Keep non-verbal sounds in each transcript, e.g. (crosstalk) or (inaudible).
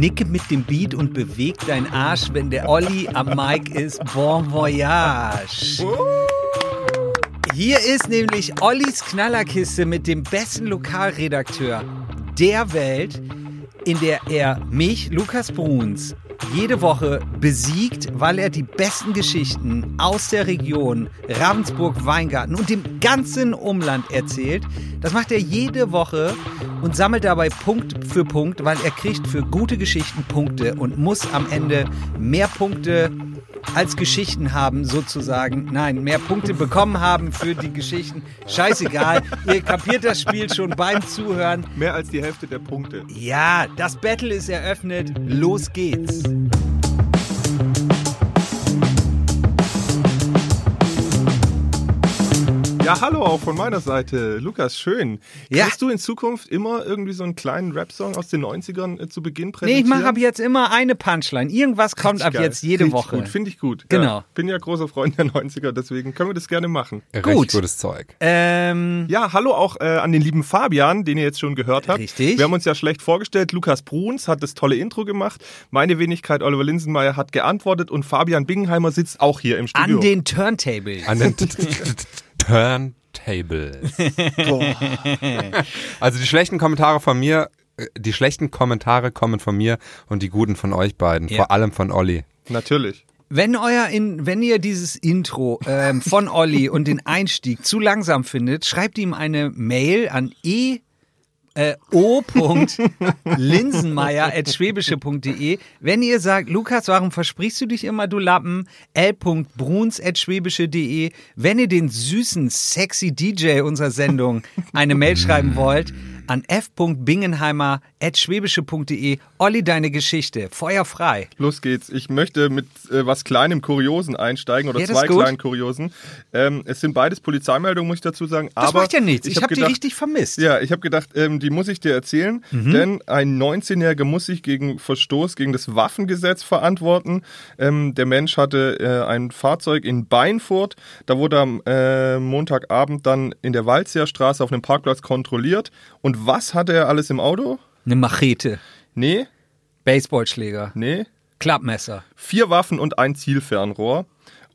nicke mit dem Beat und beweg deinen Arsch, wenn der Olli am Mic ist. Bon voyage. Hier ist nämlich Ollis Knallerkiste mit dem besten Lokalredakteur der Welt, in der er mich, Lukas Bruns, jede Woche besiegt, weil er die besten Geschichten aus der Region Ravensburg-Weingarten und dem ganzen Umland erzählt. Das macht er jede Woche und sammelt dabei Punkt für Punkt, weil er kriegt für gute Geschichten Punkte und muss am Ende mehr Punkte als Geschichten haben, sozusagen. Nein, mehr Punkte bekommen haben für die Geschichten. Scheißegal, ihr kapiert das Spiel schon beim Zuhören. Mehr als die Hälfte der Punkte. Ja, das Battle ist eröffnet. Los geht's. Ja, hallo auch von meiner Seite. Lukas, schön. Ja. Kannst du in Zukunft immer irgendwie so einen kleinen Rap-Song aus den 90ern äh, zu Beginn Nee, präsentieren? ich mache ab jetzt immer eine Punchline. Irgendwas kommt ab Geil. jetzt jede Finde ich Woche. Gut, finde ich gut. Genau. Ja, bin ja großer Freund der 90er, deswegen können wir das gerne machen. Gut. Recht gutes Zeug. Ähm, Ja, hallo auch äh, an den lieben Fabian, den ihr jetzt schon gehört habt. Richtig. Wir haben uns ja schlecht vorgestellt. Lukas Bruns hat das tolle Intro gemacht. Meine Wenigkeit Oliver Linsenmeier hat geantwortet und Fabian Bingenheimer sitzt auch hier im Studio. an den Turntables. An den (laughs) Turntables. (laughs) (laughs) Also die schlechten Kommentare von mir, äh, die schlechten Kommentare kommen von mir und die guten von euch beiden. Ja. Vor allem von Olli. Natürlich. Wenn euer in, wenn ihr dieses Intro ähm, von Olli und den Einstieg zu langsam findet, schreibt ihm eine Mail an e äh, o.linsenmeier.schwäbische.de. Wenn ihr sagt, Lukas, warum versprichst du dich immer, du Lappen? l.bruns.schwäbische.de. Wenn ihr den süßen, sexy DJ unserer Sendung eine Mail schreiben wollt, an f.bingenheimer.schwäbische.de. Olli, deine Geschichte. Feuer frei. Los geht's. Ich möchte mit äh, was kleinem Kuriosen einsteigen oder Ja, zwei kleinen Kuriosen. Ähm, es sind beides Polizeimeldungen, muss ich dazu sagen. Das aber macht ja nichts. Ich, hab habe die gedacht- richtig vermisst. Ja, ich habe gedacht, ähm, die muss ich dir erzählen, Mhm. denn ein 19-Jähriger muss sich gegen Verstoß gegen das Waffengesetz verantworten. Ähm, der Mensch hatte äh, ein Fahrzeug in Beinfurt, da wurde am äh, Montagabend dann in der Waldseerstraße auf einem Parkplatz kontrolliert. Und was hatte er alles im Auto? Eine Machete, Nee, Baseballschläger, nee, Klappmesser. vier Waffen und ein Zielfernrohr.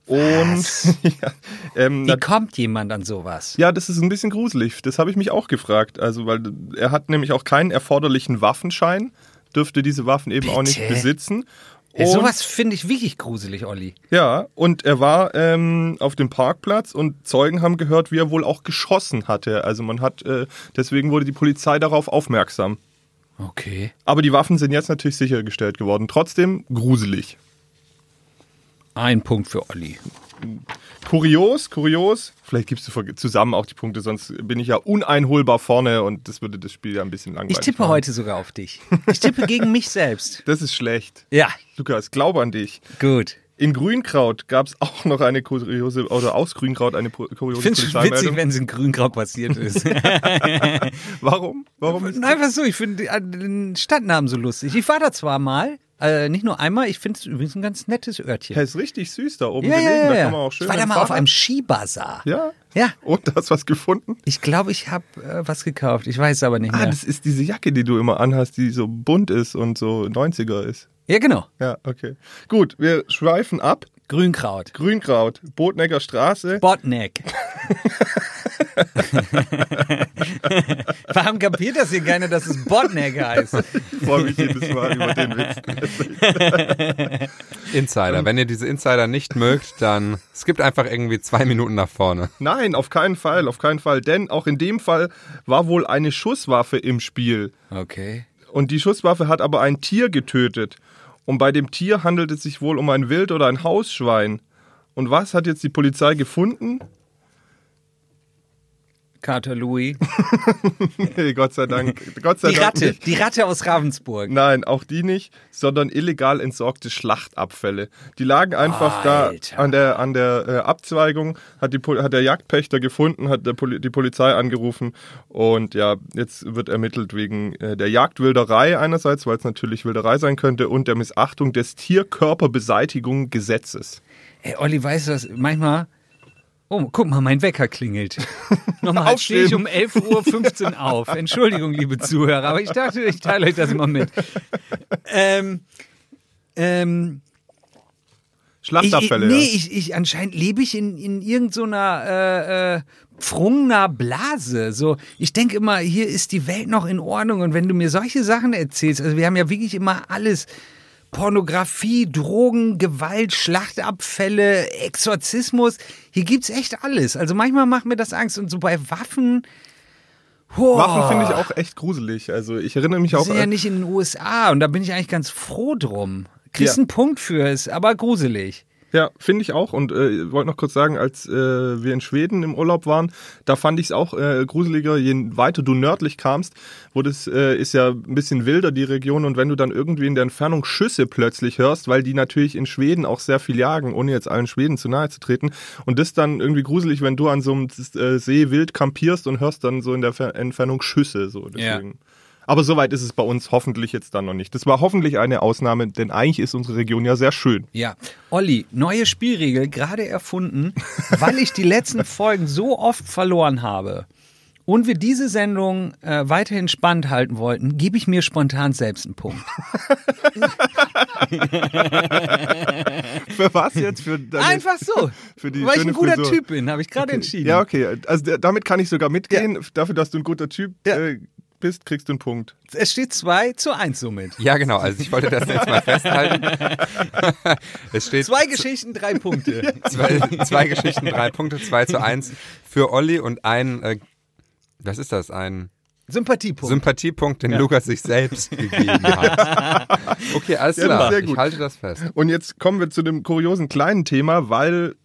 Und (laughs) ja, ähm, Wie kommt jemand an sowas? Ja, das ist ein bisschen gruselig. Das habe ich mich auch gefragt. Also, weil er hat nämlich auch keinen erforderlichen Waffenschein, dürfte diese Waffen eben auch nicht Bitte? besitzen. Und, sowas finde ich wirklich gruselig, Olli. Ja, und er war ähm, auf dem Parkplatz und Zeugen haben gehört, wie er wohl auch geschossen hatte. Also man hat, äh, deswegen wurde die Polizei darauf aufmerksam. Okay. Aber die Waffen sind jetzt natürlich sichergestellt geworden. Trotzdem gruselig. Ein Punkt für Olli. Kurios, kurios. Vielleicht gibst du zusammen auch die Punkte, sonst bin ich ja uneinholbar vorne und das würde das Spiel ja ein bisschen langweilig Ich tippe machen. heute sogar auf dich. Ich tippe gegen mich selbst. Das ist schlecht. Ja, Lukas, glaub an dich. gut. In Grünkraut gab es auch noch eine kuriose, oder aus Grünkraut eine pu- Ich kuriose finde es witzig, wenn es in Grüngrau passiert ist. (laughs) Warum? Warum? Ist Einfach so, ich finde den Stadtnamen so lustig. Ich war da zwar mal, äh, nicht nur einmal, ich finde es übrigens ein ganz nettes Örtchen. Ja, ist richtig süß da oben Ja, gelegen. ja, ja. Da kann man auch schön ich war da mal auf Fahrrad- einem Skibazar. Ja? Ja. Und hast was gefunden? Ich glaube, ich habe äh, was gekauft. Ich weiß es aber nicht Ah, mehr. das ist diese Jacke, die du immer anhast, die so bunt ist und so 90er ist. Ja, genau. Ja, okay. Gut, wir schweifen ab. Grünkraut. Grünkraut, Botnecker Straße. Botneck. (laughs) Warum kapiert das hier keiner, dass es Botneck heißt? Ich freue mich jedes Mal über den Witz. (laughs) Insider. Wenn ihr diese Insider nicht mögt, dann skippt einfach irgendwie zwei Minuten nach vorne. Nein, auf keinen Fall, auf keinen Fall. Denn auch in dem Fall war wohl eine Schusswaffe im Spiel. Okay. Und die Schusswaffe hat aber ein Tier getötet. Und bei dem Tier handelt es sich wohl um ein Wild- oder ein Hausschwein. Und was hat jetzt die Polizei gefunden? Carter Louis. (laughs) Nee, Gott sei Dank. Gott sei Die Dank Ratte. Nicht. Die Ratte aus Ravensburg. Nein, auch die nicht, sondern illegal entsorgte Schlachtabfälle. Die lagen einfach Alter. da an der, an der äh, Abzweigung, hat, die, hat der Jagdpächter gefunden, hat der Poli die Polizei angerufen und ja, jetzt wird ermittelt wegen äh, der Jagdwilderei einerseits, weil es natürlich Wilderei sein könnte, und der Missachtung des Tierkörperbeseitigung Gesetzes. Ey, Olli, weißt du was? Manchmal Oh, guck mal, mein Wecker klingelt. Nochmal, stehe ich um 11.15 Uhr (laughs) auf. Entschuldigung, liebe Zuhörer, aber ich dachte, ich teile euch das mal mit. Ähm, ähm, Schlachtabfälle. Ich, nee, ja. ich, ich anscheinend lebe ich in, in irgendeiner äh, äh, pfrungener Blase. So, ich denke immer, hier ist die Welt noch in Ordnung. Und wenn du mir solche Sachen erzählst, also wir haben ja wirklich immer alles. Pornografie, Drogen, Gewalt, Schlachtabfälle, Exorzismus. Hier gibt's echt alles. Also manchmal macht mir das Angst. Und so bei Waffen. Boah, Waffen finde ich auch echt gruselig. Also ich erinnere mich Wir auch sind ja an- nicht in den USA und da bin ich eigentlich ganz froh drum. Kriegst Ja. einen Punkt für, ist aber gruselig. Ja, finde ich auch. Und äh, wollte noch kurz sagen, als äh, wir in Schweden im Urlaub waren, da fand ich es auch äh, gruseliger, je weiter du nördlich kamst, wo das äh, ist ja ein bisschen wilder, die Region. Und wenn du dann irgendwie in der Entfernung Schüsse plötzlich hörst, weil die natürlich in Schweden auch sehr viel jagen, ohne jetzt allen Schweden zu nahe zu treten. Und das dann irgendwie gruselig, wenn du an so einem äh, See wild kampierst und hörst dann so in der Fer Entfernung Schüsse. So, deswegen. Aber soweit ist es bei uns hoffentlich jetzt dann noch nicht. Das war hoffentlich eine Ausnahme, denn eigentlich ist unsere Region ja sehr schön. Ja. Olli, neue Spielregel, gerade erfunden, (laughs) weil ich die letzten Folgen so oft verloren habe und wir diese Sendung äh, weiterhin spannend halten wollten, gebe ich mir spontan selbst einen Punkt. (laughs) Für was jetzt? Für deine, Einfach so. (laughs) für die weil ich ein guter Frisur. Typ bin, habe ich gerade entschieden. Ja, okay. Also damit kann ich sogar mitgehen. Dafür, dass du ein guter Typ Ja. äh, bist, kriegst du einen Punkt. Es steht 2 zu 1 somit. Ja, genau. Also ich wollte das jetzt mal festhalten. (laughs) es steht Zwei Geschichten, drei Punkte. (laughs) zwei, zwei Geschichten, drei Punkte, zwei zu eins für Olli und ein, äh, was ist das, ein Sympathiepunkt. Sympathiepunkt, den Lukas sich selbst gegeben hat. (laughs) Okay, alles Ja, klar. sehr Ich gut. halte das fest. Und jetzt kommen wir zu dem kuriosen kleinen Thema, weil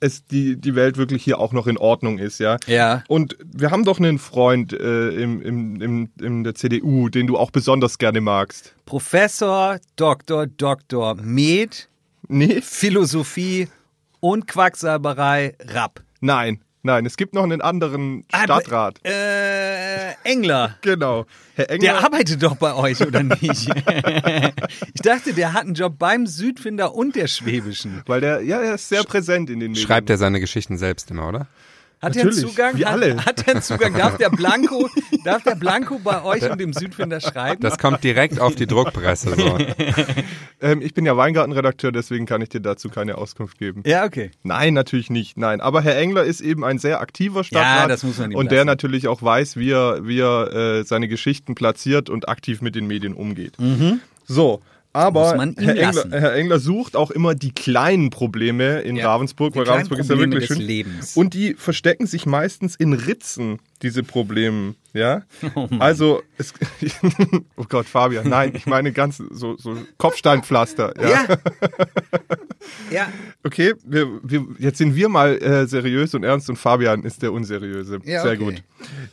es die, die Welt wirklich hier auch noch in Ordnung ist, ja. Ja. Und wir haben doch einen Freund äh, im, im, im, in der CDU, den du auch besonders gerne magst. Professor, Doktor, Doktor, Med, Nee? Philosophie und Quacksalberei, Rapp. Nein, nein. Es gibt noch einen anderen Stadtrat. Äh, Engler. (laughs) Genau. Herr Engler. Der arbeitet doch bei euch, oder nicht? (laughs) ich dachte, der hat einen Job beim Südfinder und der Schwäbischen. weil der, ja, er ist sehr präsent in den Medien. Schreibt er seine Geschichten selbst immer, oder? Hat er einen Natürlich, Zugang? wie Hat- alle. Hat er einen Zugang? Darf der Blanco, darf der Blanco bei euch und dem Südfinder schreiben? Das kommt direkt auf die Druckpresse. So. (laughs) Ähm, ich bin ja Weingartenredakteur, deswegen kann ich dir dazu keine Auskunft geben. ja, okay. Nein, natürlich nicht. Nein, aber Herr Engler ist eben ein sehr aktiver Stadtrat Ja, das muss man ihm und der lassen. natürlich auch weiß, wie er, wie er äh, seine Geschichten platziert und aktiv mit den Medien umgeht. So. Aber Muss man ihm Herr Engler. Herr Engler sucht auch immer die kleinen Probleme in Ja, Ravensburg, weil Ravensburg ist ja wirklich schön. Lebens. Und die verstecken sich meistens in Ritzen, diese Probleme. Ja? (laughs) also, es, (laughs) oh Gott, Fabian, nein, ich meine ganz so, so Kopfsteinpflaster. Ja. Ja. (laughs) ja. Okay, wir, wir, jetzt sind wir mal äh, seriös und ernst und Fabian ist der Unseriöse. Ja, Sehr okay. gut.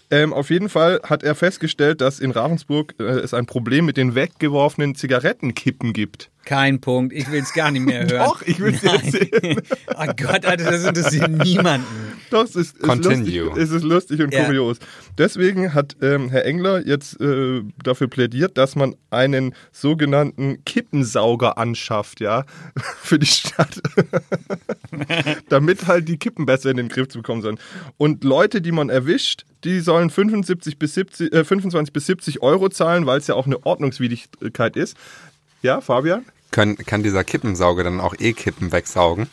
Ähm, auf jeden Fall hat er festgestellt, dass in Ravensburg äh, es ein Problem mit den weggeworfenen Zigarettenkippen gibt. Kein Punkt. Ich will es gar nicht mehr (laughs) hören. Doch, ich will es dir erzählen. Oh Gott, Alter, das interessiert niemanden. Doch, es ist, ist, Continue. lustig, es ist lustig und Ja. kurios. Deswegen hat ähm, Herr Engler jetzt äh, dafür plädiert, dass man einen sogenannten Kippensauger anschafft, ja, (laughs) für die Stadt. (laughs) Damit halt die Kippen besser in den Griff zu bekommen sollen. Und Leute, die man erwischt, die sollen 75 bis 70, äh, 25 bis 70 Euro zahlen, weil es ja auch eine Ordnungswidrigkeit ist. Ja, Fabian? Können, kann dieser Kippensauger dann auch E-Kippen wegsaugen?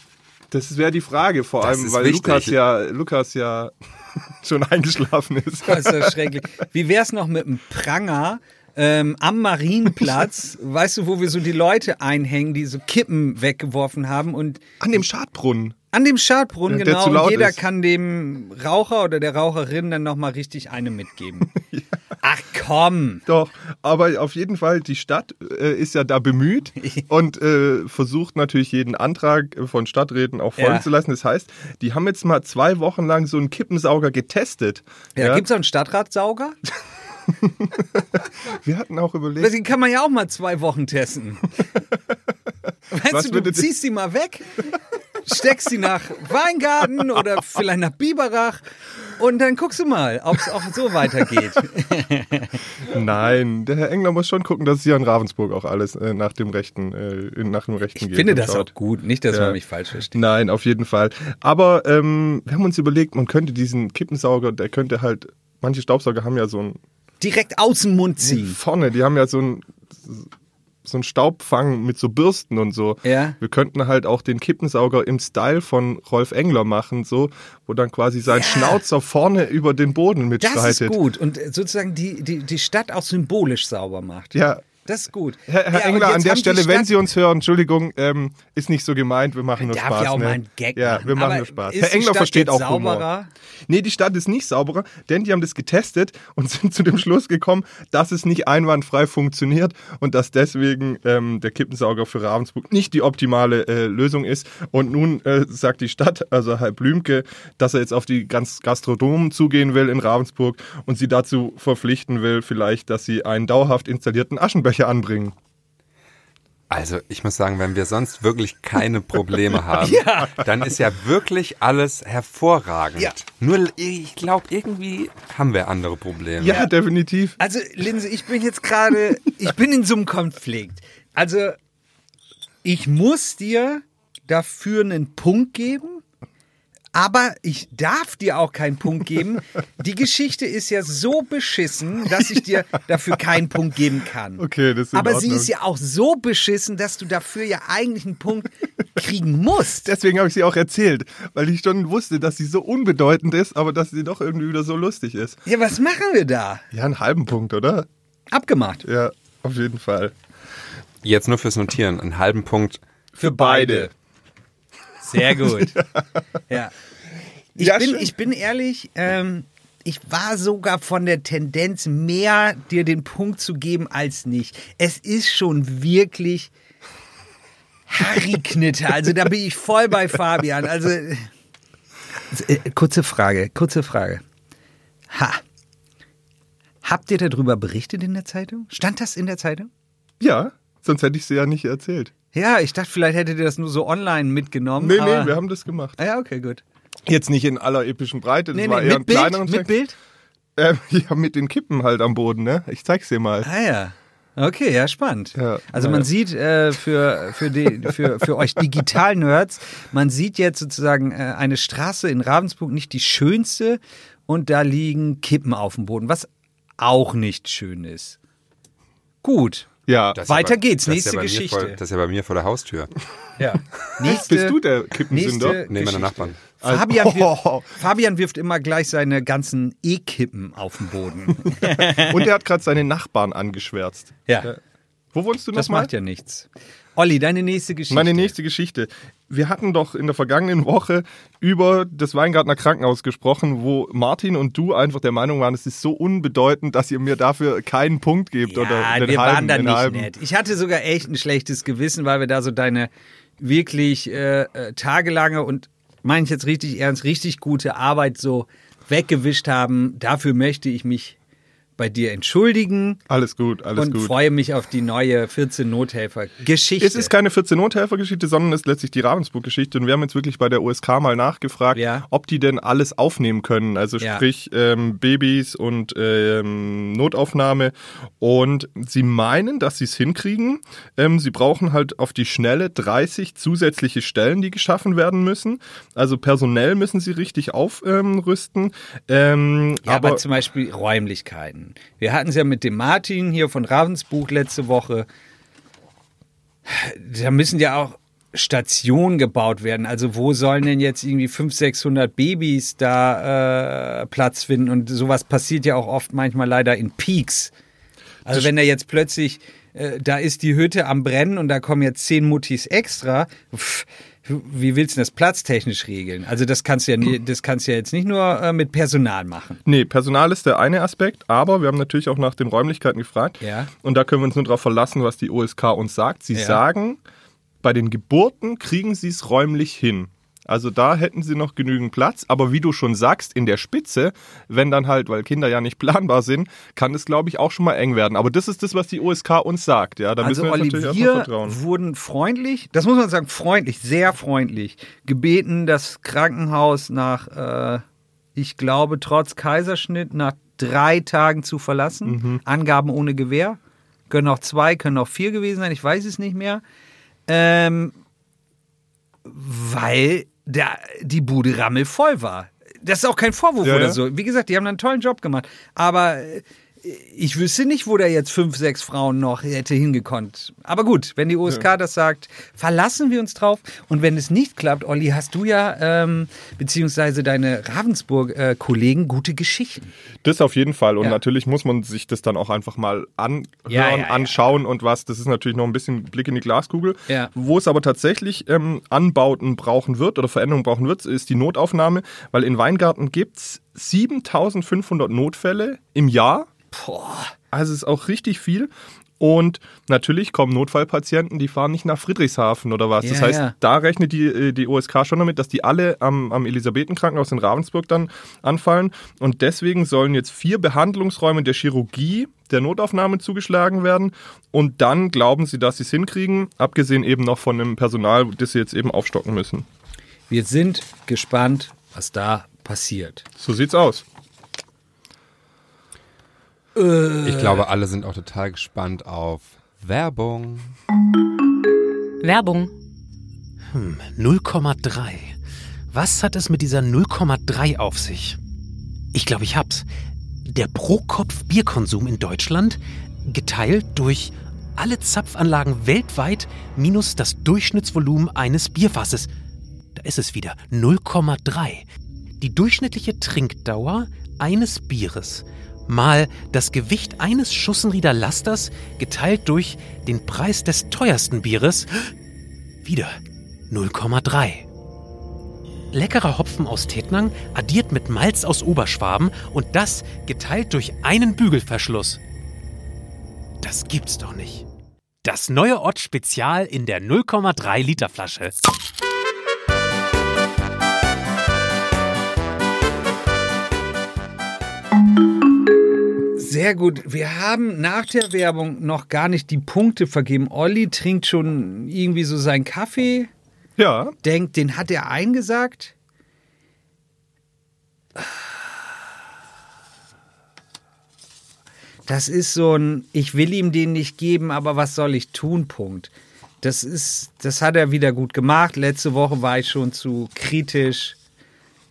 Das wäre die Frage, vor Das allem, weil wichtig. Lukas ja, Lukas ja (laughs) schon eingeschlafen ist. (laughs) Das ist ja schrecklich. Wie wär's noch mit einem Pranger ähm, am Marienplatz, weißt du, wo wir so die Leute einhängen, die so Kippen weggeworfen haben und An dem Schadbrunnen. an dem Schadbrunnen, Ja, der genau, und jeder ist. kann dem Raucher oder der Raucherin dann nochmal richtig eine mitgeben. (laughs) Ach komm. Doch, aber auf jeden Fall, die Stadt äh, ist ja da bemüht (laughs) und äh, versucht natürlich jeden Antrag von Stadträten auch folgen Ja. zu lassen. Das heißt, die haben jetzt mal zwei Wochen lang so einen Kippensauger getestet. Ja, Gibt's auch einen Stadtratsauger? (laughs) Wir hatten auch überlegt, Den kann man ja auch mal zwei Wochen testen. (laughs) Weißt Was du, du ziehst die mal weg, steckst die nach Weingarten oder vielleicht nach Biberach und dann guckst du mal, ob es auch so weitergeht. (laughs) Nein, der Herr Engler muss schon gucken, dass es hier in Ravensburg auch alles äh, nach dem Rechten, äh, nach dem Rechten Ich geht. finde und das schaut. auch gut, nicht, dass Ja. man mich falsch versteht. Nein, auf jeden Fall. Aber ähm, wir haben uns überlegt, man könnte diesen Kippensauger, der könnte halt, manche Staubsauger haben ja so ein Direkt aus dem Mund ziehen. vorne, die haben ja so ein so ein Staubfang mit so Bürsten und so. Ja. Wir könnten halt auch den Kippensauger im Style von Rolf Engler machen, so, wo dann quasi sein Ja. Schnauzer vorne über den Boden Das mitschreitet. ist gut und sozusagen die, die, die Stadt auch symbolisch sauber macht. Ja. Das ist gut. Herr, Herr Ja, Engler, an der Stelle, wenn Sie uns hören, Entschuldigung, ähm, ist nicht so gemeint, wir machen nur Darf Spaß. ja auch ne? mal einen Gag Ja, machen. wir machen Aber nur Spaß. Herr Engler versteht auch Humor. sauberer? Nee, die Stadt ist nicht sauberer, denn die haben das getestet und (laughs) sind zu dem Schluss gekommen, dass es nicht einwandfrei funktioniert und dass deswegen ähm, der Kippensauger für Ravensburg nicht die optimale äh, Lösung ist. Und nun äh, sagt die Stadt, also Herr Blümke, dass er jetzt auf die ganz Gastronomen zugehen will in Ravensburg und sie dazu verpflichten will, vielleicht, dass sie einen dauerhaft installierten Aschenbecher anbringen. Also ich muss sagen, wenn wir sonst wirklich keine Probleme (laughs) haben, dann ist ja wirklich alles hervorragend. Ja. Nur ich glaube, irgendwie haben wir andere Probleme. Ja, definitiv. Also, Linse, ich bin jetzt gerade, ich bin in so einem Konflikt. Also, ich muss dir dafür einen Punkt geben, aber ich darf dir auch keinen Punkt geben. Die Geschichte ist ja so beschissen, dass ich dir dafür keinen Punkt geben kann. Okay, das ist in Aber sie Ordnung. ist ja auch so beschissen, dass du dafür ja eigentlich einen Punkt kriegen musst. Deswegen habe ich sie auch erzählt, weil ich schon wusste, dass sie so unbedeutend ist, aber dass sie doch irgendwie wieder so lustig ist. Ja, was machen wir da? Ja, einen halben Punkt, oder? Abgemacht. Ja, auf jeden Fall. Jetzt nur fürs Notieren, einen halben Punkt. Für beide. Sehr gut. (laughs) ja. Ich, Ja, bin, schön. ich bin ehrlich, ähm, ich war sogar von der Tendenz, mehr dir den Punkt zu geben als nicht. Es ist schon wirklich Harry-Knitter. Also da bin ich voll bei Fabian. Also, äh, kurze Frage, kurze Frage. Ha. Habt ihr darüber berichtet in der Zeitung? Stand das in der Zeitung? Ja, sonst hätte ich sie ja nicht erzählt. Ja, ich dachte, vielleicht hättet ihr das nur so online mitgenommen. Nee, nee, wir haben das gemacht. Ah Ja, okay, gut. Jetzt nicht in aller epischen Breite, das Nee, war nee, eher mit ein Bild, mit Bild? Ähm, (laughs) ja, mit den Kippen halt am Boden, ne? Ich zeig's dir mal. Ah ja. Okay, ja, spannend. Ja, also ja. man sieht äh, für, für, die, für, für euch Digital-Nerds, man sieht jetzt sozusagen äh, eine Straße in Ravensburg, nicht die schönste, und da liegen Kippen auf dem Boden, was auch nicht schön ist. Gut. Ja, Das Weiter ja geht's, das ist nächste ja bei mir Geschichte. Vor, das ist ja bei mir vor der Haustür. Ja. (laughs) Nächste, bist du der Kippensünder? Nee, meine. Nachbarn. Fabian, Oh. wirft, Fabian wirft immer gleich seine ganzen E-Kippen auf den Boden. (laughs) Und er hat gerade seine Nachbarn angeschwärzt. Ja, Wo wohnst du das nochmal? macht ja nichts. Olli, deine nächste Geschichte. Meine nächste Geschichte. Wir hatten doch in der vergangenen Woche über das Weingartner Krankenhaus gesprochen, wo Martin und du einfach der Meinung waren, es ist so unbedeutend, dass ihr mir dafür keinen Punkt gebt Ja, oder den wir halben, waren da nicht halben. nett. Ich hatte sogar echt ein schlechtes Gewissen, weil wir da so deine wirklich äh, äh, tagelange und meine ich jetzt richtig ernst, richtig gute Arbeit so weggewischt haben. Dafür möchte ich mich bei dir entschuldigen Alles gut, alles und gut. freue mich auf die neue 14 Nothelfer-Geschichte. Es ist keine 14 Nothelfer-Geschichte, sondern es ist letztlich die Ravensburg-Geschichte. Und wir haben jetzt wirklich bei der USK mal nachgefragt, Ja. ob die denn alles aufnehmen können. Also Ja. sprich ähm, Babys und ähm, Notaufnahme. Und sie meinen, dass sie es hinkriegen. Ähm, sie brauchen halt auf die Schnelle 30 zusätzliche Stellen, die geschaffen werden müssen. Also personell müssen sie richtig aufrüsten. Ähm, Ja, aber, aber zum Beispiel Räumlichkeiten. Wir hatten es ja mit dem Martin hier von Ravensbuch letzte Woche. Da müssen ja auch Stationen gebaut werden. Also wo sollen denn jetzt irgendwie 500, 600 Babys da äh, Platz finden? Und sowas passiert ja auch oft manchmal leider in Peaks. Also wenn da jetzt plötzlich, äh, da ist die Hütte am Brennen und da kommen jetzt zehn Muttis extra, pff, wie willst du das platztechnisch regeln? Also das kannst du ja, nie, das kannst ja jetzt nicht nur äh, mit Personal machen. Nee, Personal ist der eine Aspekt, aber wir haben natürlich auch nach den Räumlichkeiten gefragt. Ja. Und da können wir uns nur darauf verlassen, was die OSK uns sagt. Sie Ja. sagen, bei den Geburten kriegen sie es räumlich hin. Also da hätten sie noch genügend Platz, aber wie du schon sagst, in der Spitze, wenn dann halt, weil Kinder ja nicht (laughs) planbar sind, kann es, glaube ich, auch schon mal eng werden. Aber das ist das, was die OSK uns sagt. Ja, da Also müssen wir uns natürlich erstmal wir vertrauen. wurden freundlich, das muss man sagen, freundlich, sehr freundlich, gebeten, das Krankenhaus nach äh, ich glaube, trotz Kaiserschnitt nach drei Tagen zu verlassen. Angaben ohne Gewehr. Können auch zwei, können auch vier gewesen sein, ich weiß es nicht mehr. Ähm, weil der, die Bude rammelvoll war. Das ist auch kein Vorwurf Ja, oder ja. so. Wie gesagt, die haben einen tollen Job gemacht. Aber äh, ich wüsste nicht, wo da jetzt fünf, sechs Frauen noch hätte hingekonnt. Aber gut, wenn die OSK das sagt, verlassen wir uns drauf. Und wenn es nicht klappt, Olli, hast du ja, ähm, beziehungsweise deine Ravensburg-Kollegen, gute Geschichten. Das auf jeden Fall. Und Ja. natürlich muss man sich das dann auch einfach mal anhören, Ja, ja, ja. anschauen und was. Das ist natürlich noch ein bisschen Blick in die Glaskugel. Ja. Wo es aber tatsächlich ähm, Anbauten brauchen wird oder Veränderungen brauchen wird, ist die Notaufnahme, weil in Weingarten gibt es 7500 Notfälle im Jahr. Boah. Also es ist auch richtig viel. Und natürlich kommen Notfallpatienten, die fahren nicht nach Friedrichshafen oder was. das Ja, heißt, ja. da rechnet die, äh, die OSK schon damit, dass die alle am, am Elisabethenkrankenhaus in Ravensburg dann anfallen. Und deswegen sollen jetzt vier Behandlungsräume der Chirurgie der Notaufnahme zugeschlagen werden. Und dann glauben sie, dass sie es hinkriegen, abgesehen eben noch von dem Personal, das sie jetzt eben aufstocken müssen. Wir sind gespannt, was da passiert. So sieht's aus. Ich glaube, alle sind auch total gespannt auf Werbung. Werbung. 0,3. Was hat es mit dieser 0,3 auf sich? Ich glaube, ich hab's. Der Pro-Kopf-Bierkonsum in Deutschland geteilt durch alle Zapfanlagen weltweit minus das Durchschnittsvolumen eines Bierfasses. Da ist es wieder. 0,3. Die durchschnittliche Trinkdauer eines Bieres mal das Gewicht eines Schussenrieder Lasters geteilt durch den Preis des teuersten Bieres. (gasps) Wieder 0,3. Leckerer Hopfen aus Tettnang addiert mit Malz aus Oberschwaben und das geteilt durch einen Bügelverschluss. Das gibt's doch nicht. Das neue Ott Spezial in der 0,3 Liter Flasche. Sehr gut. Wir haben nach der Werbung noch gar nicht die Punkte vergeben. Olli trinkt schon irgendwie so seinen Kaffee, Ja, denkt, den hat er eingesagt. Das ist so ein, ich will ihm den nicht geben, aber was soll ich tun, Punkt. Das ist, das hat er wieder gut gemacht. Letzte Woche war ich schon zu kritisch.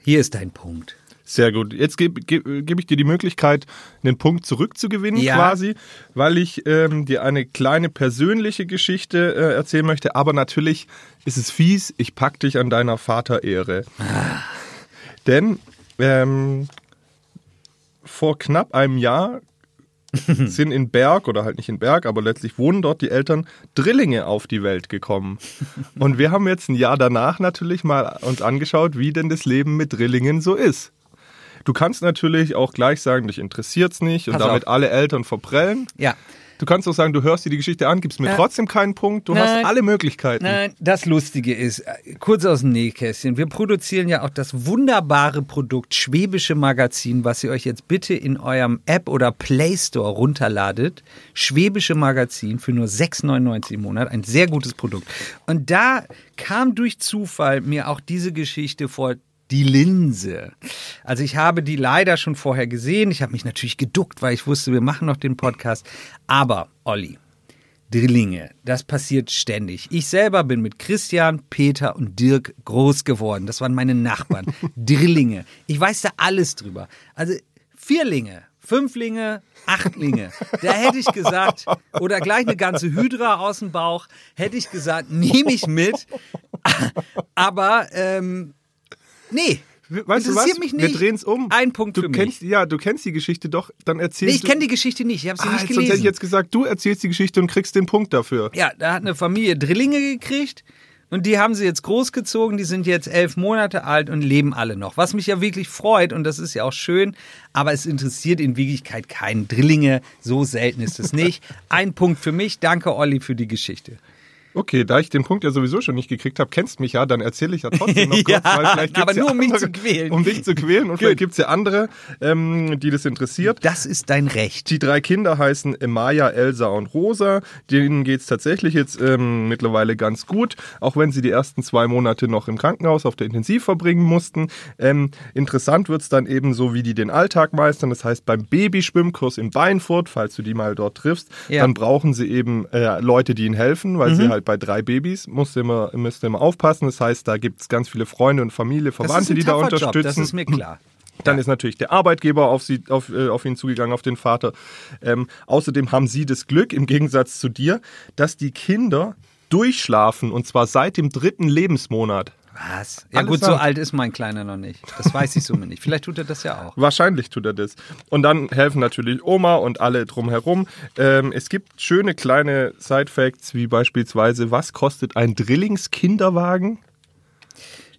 Hier ist dein Punkt. Sehr gut. Jetzt gebe geb, geb ich dir die Möglichkeit, einen Punkt zurückzugewinnen Ja. quasi, weil ich ähm, dir eine kleine persönliche Geschichte äh, erzählen möchte. Aber natürlich ist es fies, ich pack dich an deiner Vaterehre. Denn ähm, vor knapp einem Jahr (laughs) sind in Berg, oder halt nicht in Berg, aber letztlich wohnen dort die Eltern, Drillinge auf die Welt gekommen. (laughs) Und wir haben jetzt ein Jahr danach natürlich mal uns angeschaut, wie denn das Leben mit Drillingen so ist. Du kannst natürlich auch gleich sagen, dich interessiert's nicht und Pass damit auf. alle Eltern verprellen. Ja. Du kannst auch sagen, du hörst dir die Geschichte an, gibst mir Äh, trotzdem keinen Punkt. Du nein. hast alle Möglichkeiten. Nein, das Lustige ist, äh, kurz aus dem Nähkästchen, wir produzieren ja auch das wunderbare Produkt Schwäbische Magazin, was ihr euch jetzt bitte in eurem App oder Play Store runterladet. Schwäbische Magazin für nur 6,99 im Monat, ein sehr gutes Produkt. Und da kam durch Zufall mir auch diese Geschichte vor, die Linse. Also ich habe die leider schon vorher gesehen. Ich habe mich natürlich geduckt, weil ich wusste, wir machen noch den Podcast. Aber, Olli, Drillinge, das passiert ständig. Ich selber bin mit Christian, Peter und Dirk groß geworden. Das waren meine Nachbarn. (laughs) Drillinge. Ich weiß da alles drüber. Also Vierlinge, Fünflinge, Achtlinge. Da hätte ich gesagt, oder gleich eine ganze Hydra aus dem Bauch, hätte ich gesagt, nehme ich mit. (laughs) Aber, ähm, nee. Weißt du was? mich Wir nicht. drehen es um. Ein Punkt du für mich. kennst, Ja, du kennst die Geschichte doch. Dann erzählst Nee, ich kenne die Geschichte nicht. Ich habe sie ah, nicht Sonst hätte ich gelesen. jetzt gesagt, du erzählst die Geschichte und kriegst den Punkt dafür. Ja, da hat eine Familie Drillinge gekriegt und die haben sie jetzt großgezogen. Die sind jetzt elf Monate alt und leben alle noch. Was mich ja wirklich freut und das ist ja auch schön, aber es interessiert in Wirklichkeit keinen Drillinge. So selten ist es nicht. (laughs) Ein Punkt für mich. Danke, Olli, für die Geschichte. Okay, da ich den Punkt ja sowieso schon nicht gekriegt habe, kennst mich ja, dann erzähle ich ja trotzdem noch (laughs) kurz, Ja, weil vielleicht gibt's aber ja nur, um mich zu quälen. Um dich zu quälen und vielleicht gibt es ja andere, ähm, die das interessiert. Das ist dein Recht. Die drei Kinder heißen Maya, Elsa und Rosa. Denen geht's tatsächlich jetzt ähm, mittlerweile ganz gut, auch wenn sie die ersten zwei Monate noch im Krankenhaus auf der Intensiv verbringen mussten. Ähm, interessant wird's dann eben so, wie die den Alltag meistern. Das heißt, beim Babyschwimmkurs in Beinfurt, falls du die mal dort triffst, Ja. dann brauchen sie eben äh, Leute, die ihnen helfen, weil sie halt bei drei Babys musst du immer, müsst ihr immer aufpassen. Das heißt, da gibt's ganz viele Freunde und Familie, Verwandte, die da unterstützen. Job, das ist mir klar. (clears throat) Dann ist natürlich der Arbeitgeber auf, sie, auf, äh, auf ihn zugegangen, auf den Vater. Ähm, außerdem haben sie das Glück, im Gegensatz zu dir, dass die Kinder durchschlafen und zwar seit dem dritten Lebensmonat. Was? Ja Alles gut, so alt ist mein Kleiner noch nicht. Das weiß ich so nicht. Vielleicht tut er das ja auch. Wahrscheinlich tut er das. Und dann helfen natürlich Oma und alle drumherum. Ähm, es gibt schöne kleine Side-Facts, wie beispielsweise, was kostet ein Drillingskinderwagen?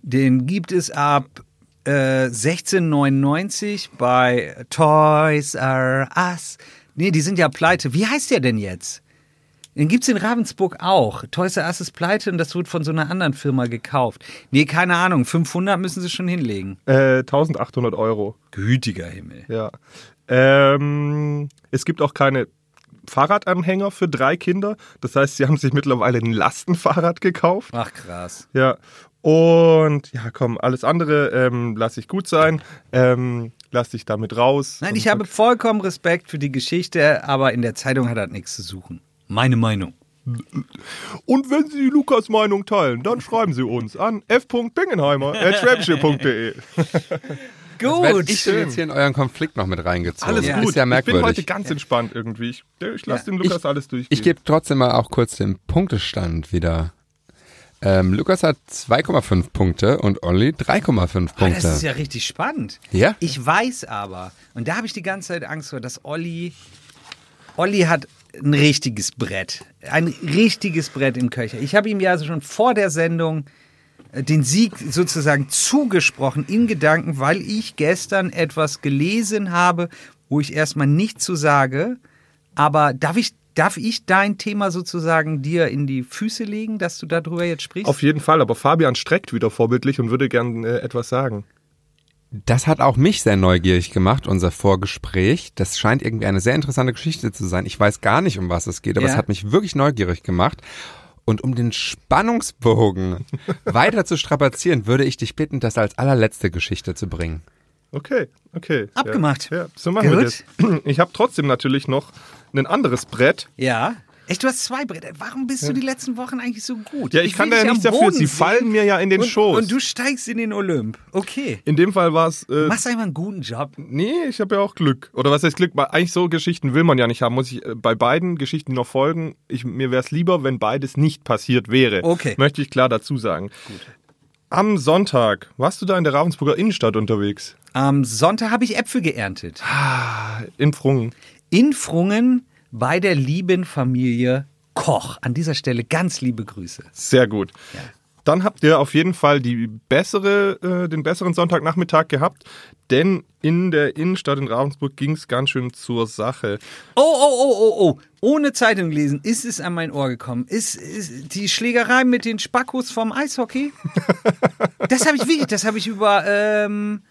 Den gibt es ab äh, 1699 bei Toys R Us. Nee, die sind ja pleite. Wie heißt der denn jetzt? Den gibt's in Ravensburg auch. Toys R Us ist pleite und das wird von so einer anderen Firma gekauft. Nee, keine Ahnung. 500 müssen sie schon hinlegen. Äh, 1800 Euro. Gütiger Himmel. Ja. Ähm, es gibt auch keine Fahrradanhänger für drei Kinder. Das heißt, sie haben sich mittlerweile ein Lastenfahrrad gekauft. Ach krass. Ja. Und ja, komm, alles andere ähm, lasse ich gut sein. Ähm, lass dich damit raus. Nein, ich habe vollkommen Respekt für die Geschichte, aber in der Zeitung hat das nichts zu suchen. Meine Meinung. Und wenn Sie Lukas Meinung teilen, dann schreiben Sie uns an f.bingenheimer.schwäbische.de. (laughs) Werd Gut. ich denn jetzt hier in euren Konflikt noch mit reingezogen? Alles ja, gut. Ist ja ich bin heute merkwürdig. ganz entspannt irgendwie. Ich, ich lasse Ja, dem Lukas alles durchgehen. Ich gebe trotzdem mal auch kurz den Punktestand wieder. Ähm, Lukas hat 2,5 Punkte und Olli 3,5 Ah, Punkte. das ist ja richtig spannend. Ja? Ich weiß aber, und da habe ich die ganze Zeit Angst vor, dass Olli, Olli hat ein richtiges Brett. Ein richtiges Brett im Köcher. Ich habe ihm ja also schon vor der Sendung äh, den Sieg sozusagen zugesprochen in Gedanken, weil ich gestern etwas gelesen habe, wo ich erstmal nichts zu sage. Aber darf ich, darf ich dein Thema sozusagen dir in die Füße legen, dass du darüber jetzt sprichst? Auf jeden Fall, aber Fabian streckt wieder vorbildlich und würde gern äh, etwas sagen. Das hat auch mich sehr neugierig gemacht, unser Vorgespräch. Das scheint irgendwie eine sehr interessante Geschichte zu sein. Ich weiß gar nicht, um was es geht, aber Ja. es hat mich wirklich neugierig gemacht. Und um den Spannungsbogen (laughs) weiter zu strapazieren, würde ich dich bitten, das als allerletzte Geschichte zu bringen. Okay, okay. Abgemacht. Ja, ja so machen wir Gut. das. (clears throat) Ich habe trotzdem natürlich noch ein anderes Brett. Ja. Echt, du hast zwei Bretter. Warum bist du die letzten Wochen eigentlich so gut? Ja, ich, kann will da ja nichts dafür. Sie fallen mir ja in den und, Schoß. Und du steigst in den Olymp. Okay. in dem Fall war es. Äh, Machst einfach einen guten Job. nee, ich habe ja auch Glück. Oder was heißt Glück? Eigentlich so Geschichten will man ja nicht haben. Muss ich äh, bei beiden Geschichten noch folgen. Ich, mir wäre es lieber, wenn beides nicht passiert wäre. Okay. Möchte ich klar dazu sagen. Am Sonntag warst du da in der Ravensburger Innenstadt unterwegs. Am Sonntag habe ich Äpfel geerntet. In Frungen. In Frungen bei der lieben Familie Koch. An dieser Stelle ganz liebe Grüße. Sehr gut. Dann habt ihr auf jeden Fall die bessere, äh, den besseren Sonntagnachmittag gehabt, denn in der Innenstadt in Ravensburg ging es ganz schön zur Sache. Oh, oh, oh, oh, oh. Ohne Zeitung lesen ist es an mein Ohr gekommen. Ist, ist die Schlägerei mit den Spackos vom Eishockey? (laughs) das habe ich wirklich, das habe ich über, ähm,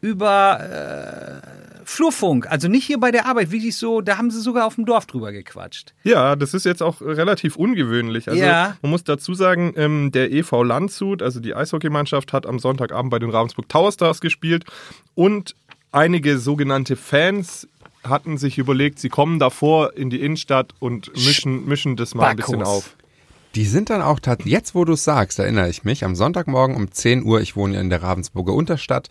über äh, Flurfunk, also nicht hier bei der Arbeit, wirklich so, da haben sie sogar auf dem Dorf drüber gequatscht. Ja, das ist jetzt auch relativ ungewöhnlich. Also Ja. man muss dazu sagen, ähm, der EV Landshut, also die Eishockeymannschaft, hat am Sonntagabend bei den Ravensburg Tower Stars gespielt und einige sogenannte Fans hatten sich überlegt, sie kommen davor in die Innenstadt und mischen, mischen das mal ein bisschen auf. Die sind dann auch, tat- jetzt wo du es sagst, erinnere ich mich, am Sonntagmorgen um 10 Uhr, ich wohne ja in der Ravensburger Unterstadt,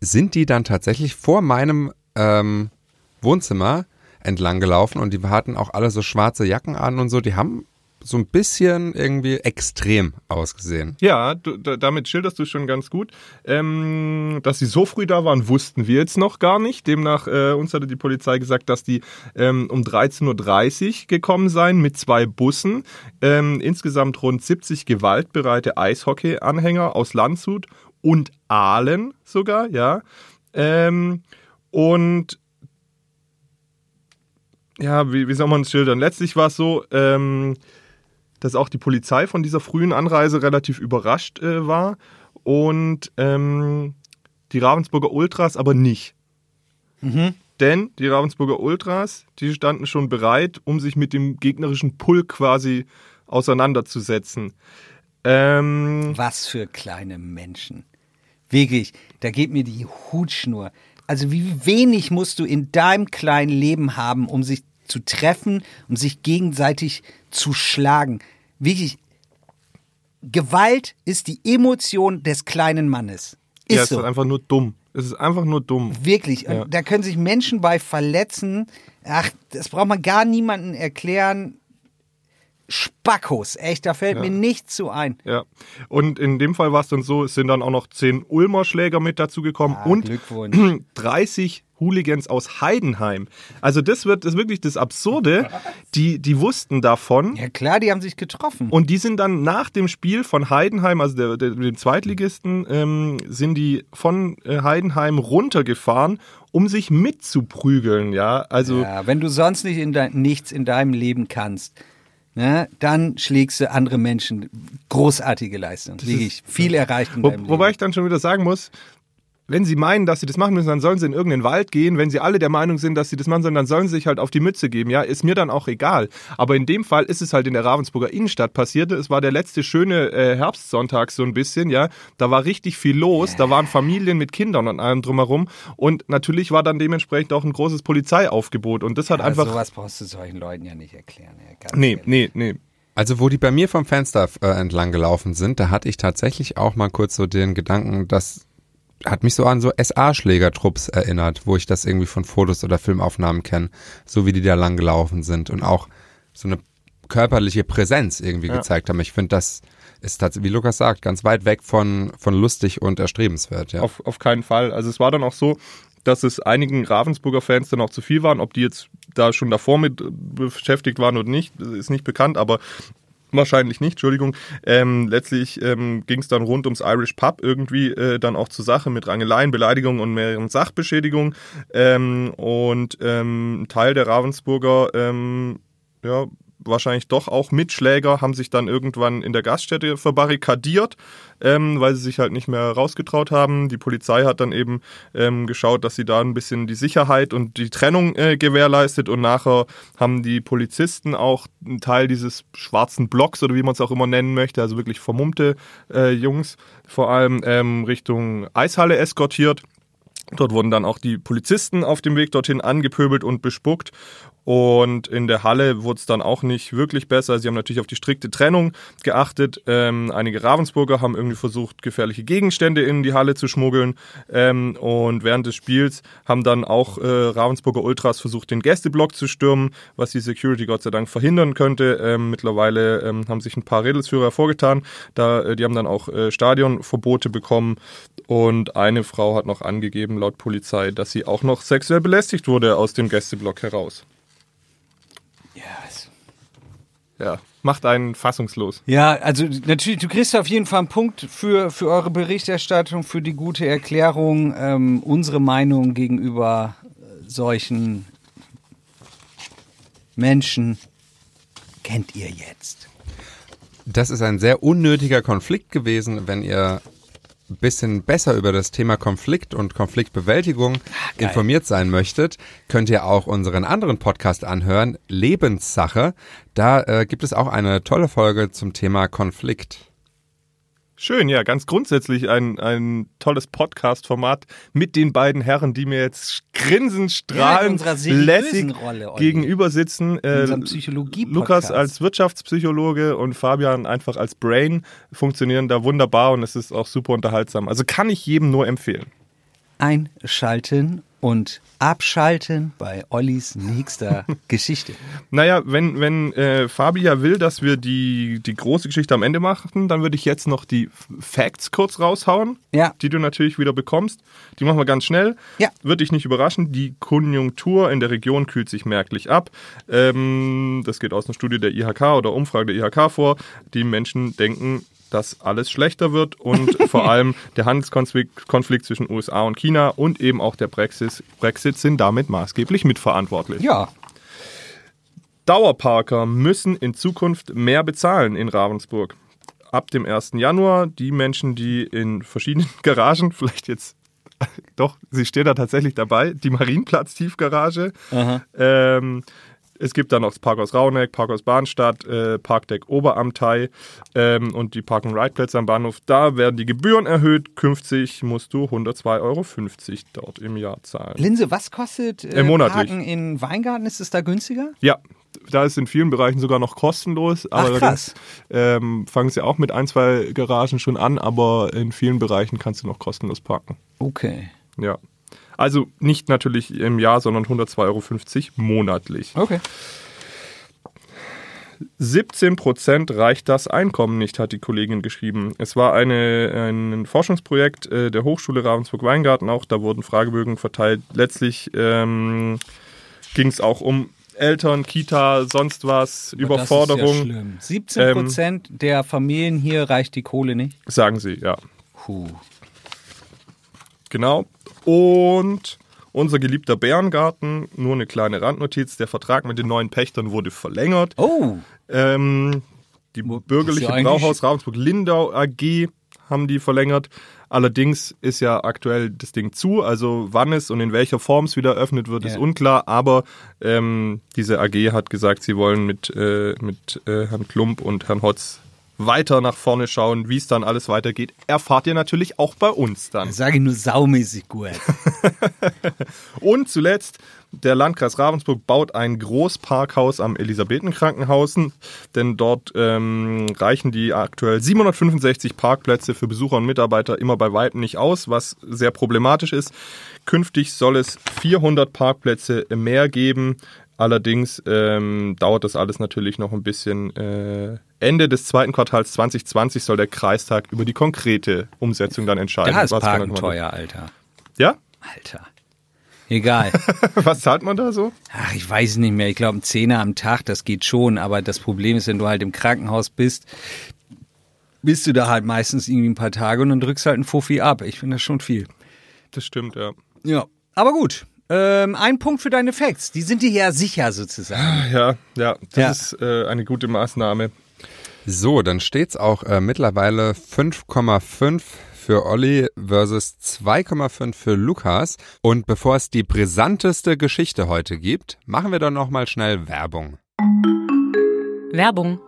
sind die dann tatsächlich vor meinem ähm, Wohnzimmer entlang gelaufen und die hatten auch alle so schwarze Jacken an und so, die haben so ein bisschen irgendwie extrem ausgesehen. Ja, du, da, damit schilderst du schon ganz gut. Ähm, dass sie so früh da waren, wussten wir jetzt noch gar nicht. Demnach, äh, uns hatte die Polizei gesagt, dass die ähm, um 13.30 Uhr gekommen seien mit zwei Bussen. Ähm, insgesamt rund 70 gewaltbereite Eishockey-Anhänger aus Landshut und Aalen sogar, ja. Ähm, und ja, wie, wie soll man es schildern? Letztlich war es so, ähm, dass auch die Polizei von dieser frühen Anreise relativ überrascht äh, war und ähm, die Ravensburger Ultras aber nicht. Denn die Ravensburger Ultras, die standen schon bereit, um sich mit dem gegnerischen Pulk quasi auseinanderzusetzen. Ähm, Was für kleine Menschen. Wirklich, da geht mir die Hutschnur. Also wie wenig musst du in deinem kleinen Leben haben, um sich zu treffen und sich gegenseitig zu schlagen. Wirklich, Gewalt ist die Emotion des kleinen Mannes. Ist ja, es so. ist einfach nur dumm. Es ist einfach nur dumm. Wirklich. Ja. da können sich Menschen bei verletzen. Ach, das braucht man gar niemandem erklären. Spackos, echt, da fällt mir nichts zu ein. Ja. Und in dem Fall war es dann so, es sind dann auch noch zehn Ulmer Schläger mit dazu gekommen Ah, und Glückwunsch. (clears throat) 30 Hooligans aus Heidenheim. Also das wird das ist wirklich das Absurde. Die, die wussten davon. Ja klar, die haben sich getroffen. Und die sind dann nach dem Spiel von Heidenheim, also der, der, dem Zweitligisten, ähm, sind die von äh, Heidenheim runtergefahren, um sich mitzuprügeln, ja. Also Ja, wenn du sonst nicht in dein, nichts in deinem Leben kannst, ne, dann schlägst du andere Menschen. Großartige Leistung. Wirklich viel erreicht in Wo, wobei ich dann schon wieder sagen muss, wenn sie meinen, dass sie das machen müssen, dann sollen sie in irgendeinen Wald gehen. Wenn sie alle der Meinung sind, dass sie das machen sollen, dann sollen sie sich halt auf die Mütze geben. Ja, ist mir dann auch egal. Aber in dem Fall ist es halt in der Ravensburger Innenstadt passiert. Es war der letzte schöne äh, Herbstsonntag so ein bisschen, ja. Da war richtig viel los. Da waren Familien mit Kindern und allem drumherum. Und natürlich war dann dementsprechend auch ein großes Polizeiaufgebot. Und das hat Ja, einfach. sowas brauchst du solchen Leuten ja nicht erklären. Ja, ganz Nee, ehrlich. nee, nee. Also wo die bei mir vom Fenster äh, entlang gelaufen sind, da hatte ich tatsächlich auch mal kurz so den Gedanken, das hat mich so an so SA-Schlägertrupps erinnert, wo ich das irgendwie von Fotos oder Filmaufnahmen kenne, so wie die da lang gelaufen sind und auch so eine körperliche Präsenz irgendwie Ja. gezeigt haben. Ich finde, das ist tatsächlich, wie Lukas sagt, ganz weit weg von, von lustig und erstrebenswert. Ja. Auf, auf keinen Fall. Also es war dann auch so, dass es einigen Ravensburger Fans dann auch zu viel waren. Ob die jetzt da schon davor mit äh, beschäftigt waren oder nicht, ist nicht bekannt, aber wahrscheinlich nicht, Entschuldigung. Ähm, letztlich ähm, ging es dann rund ums Irish Pub irgendwie äh, dann auch zur Sache mit Rangeleien, Beleidigungen und mehreren Sachbeschädigungen. Ähm, und ähm, ein Teil der Ravensburger ähm, ja, wahrscheinlich doch auch Mitschläger haben sich dann irgendwann in der Gaststätte verbarrikadiert, ähm, weil sie sich halt nicht mehr rausgetraut haben. Die Polizei hat dann eben ähm, geschaut, dass sie da ein bisschen die Sicherheit und die Trennung äh, gewährleistet und nachher haben die Polizisten auch einen Teil dieses schwarzen Blocks oder wie man es auch immer nennen möchte, also wirklich vermummte äh, Jungs, vor allem ähm, Richtung Eishalle eskortiert. Dort wurden dann auch die Polizisten auf dem Weg dorthin angepöbelt und bespuckt. Und in der Halle wurde es dann auch nicht wirklich besser. Sie haben natürlich auf die strikte Trennung geachtet. Ähm, einige Ravensburger haben irgendwie versucht, gefährliche Gegenstände in die Halle zu schmuggeln. Ähm, und während des Spiels haben dann auch äh, Ravensburger Ultras versucht, den Gästeblock zu stürmen, was die Security Gott sei Dank verhindern könnte. Ähm, mittlerweile ähm, haben sich ein paar Redelsführer hervorgetan. Da, äh, die haben dann auch äh, Stadionverbote bekommen. Und eine Frau hat noch angegeben, laut Polizei, dass sie auch noch sexuell belästigt wurde aus dem Gästeblock heraus. Ja, macht einen fassungslos. Ja, also natürlich, du kriegst auf jeden Fall einen Punkt für, für eure Berichterstattung, für die gute Erklärung. Ähm, unsere Meinung gegenüber äh, solchen Menschen kennt ihr jetzt. Das ist ein sehr unnötiger Konflikt gewesen, wenn ihr ein bisschen besser über das Thema Konflikt und Konfliktbewältigung geil. informiert sein möchtet, könnt ihr auch unseren anderen Podcast anhören, Lebenssache. Da äh, gibt es auch eine tolle Folge zum Thema Konflikt. Schön, ja, ganz grundsätzlich ein, ein tolles Podcast-Format mit den beiden Herren, die mir jetzt grinsend, strahlend, seriösen lässig Rolle, gegenüber sitzen. Äh. Lukas als Wirtschaftspsychologe und Fabian einfach als Brain funktionieren da wunderbar und es ist auch super unterhaltsam. Also kann ich jedem nur empfehlen. Einschalten und abschalten bei Ollis nächster (laughs) Geschichte. Naja, wenn, wenn äh, Fabi ja will, dass wir die, die große Geschichte am Ende machen, dann würde ich jetzt noch die Facts kurz raushauen, Ja. die du natürlich wieder bekommst. Die machen wir ganz schnell. Ja. Wird dich nicht überraschen. Die Konjunktur in der Region kühlt sich merklich ab. Ähm, das geht aus einer Studie der IHK oder Umfrage der IHK vor. Die Menschen denken, dass alles schlechter wird und (laughs) vor allem der Handelskonflikt Konflikt zwischen USA und China und eben auch der Brexit, Brexit sind damit maßgeblich mitverantwortlich. Ja, Dauerparker müssen in Zukunft mehr bezahlen in Ravensburg. Ab dem 1. Januar die Menschen, die in verschiedenen (laughs) Garagen, vielleicht jetzt doch, sie steht da tatsächlich dabei, die Marienplatz-Tiefgarage. Ähm, es gibt dann noch das Parkhaus Rauneck, Parkhaus Bahnstadt, äh, Parkdeck Oberamtei ähm, und die Park-and-Ride-Plätze am Bahnhof. Da werden die Gebühren erhöht. Künftig musst du 102,50 Euro dort im Jahr zahlen. Linse, was kostet äh, Äh, monatlich. Parken in Weingarten? Ist es da günstiger? Ja, da ist in vielen Bereichen sogar noch kostenlos. Ach, Aber krass. ähm, fangen sie auch mit ein, zwei Garagen schon an, aber in vielen Bereichen kannst du noch kostenlos parken. Okay. Ja. Also nicht natürlich im Jahr, sondern 102,50 Euro monatlich. Okay. 17 Prozent reicht das Einkommen nicht, hat die Kollegin geschrieben. Es war eine, ein Forschungsprojekt äh, der Hochschule Ravensburg-Weingarten auch. Da wurden Fragebögen verteilt. Letztlich ähm, ging es auch um Eltern, Kita, sonst was, Überforderung. Das ist ja schlimm. 17 Prozent der Familien hier reicht die Kohle nicht. sagen sie, ja. Puh. Genau. Und unser geliebter Bärengarten, nur eine kleine Randnotiz, der Vertrag mit den neuen Pächtern wurde verlängert. Oh, Ähm, die bürgerliche ja Brauhaus Ravensburg-Lindau AG haben die verlängert. Allerdings ist ja aktuell das Ding zu, also wann es und in welcher Form es wieder eröffnet wird, ist Ja. unklar. Aber ähm, diese AG hat gesagt, sie wollen mit, äh, mit äh, Herrn Klump und Herrn Hotz weiter nach vorne schauen, wie es dann alles weitergeht. Erfahrt ihr natürlich auch bei uns dann. sage ich nur saumäßig gut. (laughs) Und zuletzt, der Landkreis Ravensburg baut ein Großparkhaus am Elisabethenkrankenhausen, denn dort ähm, reichen die aktuell 765 Parkplätze für Besucher und Mitarbeiter immer bei Weitem nicht aus, was sehr problematisch ist. Künftig soll es 400 Parkplätze mehr geben. Allerdings ähm, dauert das alles natürlich noch ein bisschen. Äh, Ende des zweiten Quartals 2020 soll der Kreistag über die konkrete Umsetzung dann entscheiden. Da ist Was Parken teuer, Alter. Ja? Alter. Egal. (laughs) Was zahlt man da so? Ach, ich weiß nicht mehr. Ich glaube, ein Zehner am Tag, das geht schon. Aber das Problem ist, wenn du halt im Krankenhaus bist, bist du da halt meistens irgendwie ein paar Tage und dann drückst halt einen Fuffi ab. Ich finde das schon viel. Das stimmt, ja. Ja. Aber gut. Ähm, ein Punkt für deine Facts. Die sind dir ja sicher sozusagen. Ja, ja, das Ja. ist äh, eine gute Maßnahme. So, dann steht's auch äh, mittlerweile 5,5 für Olli versus 2,5 für Lukas. Und bevor es die brisanteste Geschichte heute gibt, machen wir doch noch mal schnell Werbung. Werbung.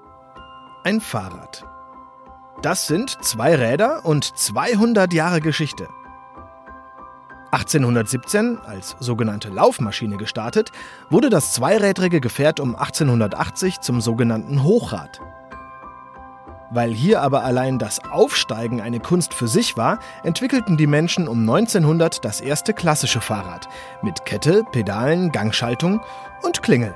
Ein Fahrrad. Das sind zwei Räder und 200 Jahre Geschichte. 1817, als sogenannte Laufmaschine gestartet, wurde das zweirädrige Gefährt um 1880 zum sogenannten Hochrad. Weil hier aber allein das Aufsteigen eine Kunst für sich war, entwickelten die Menschen um 1900 das erste klassische Fahrrad mit Kette, Pedalen, Gangschaltung und Klingel.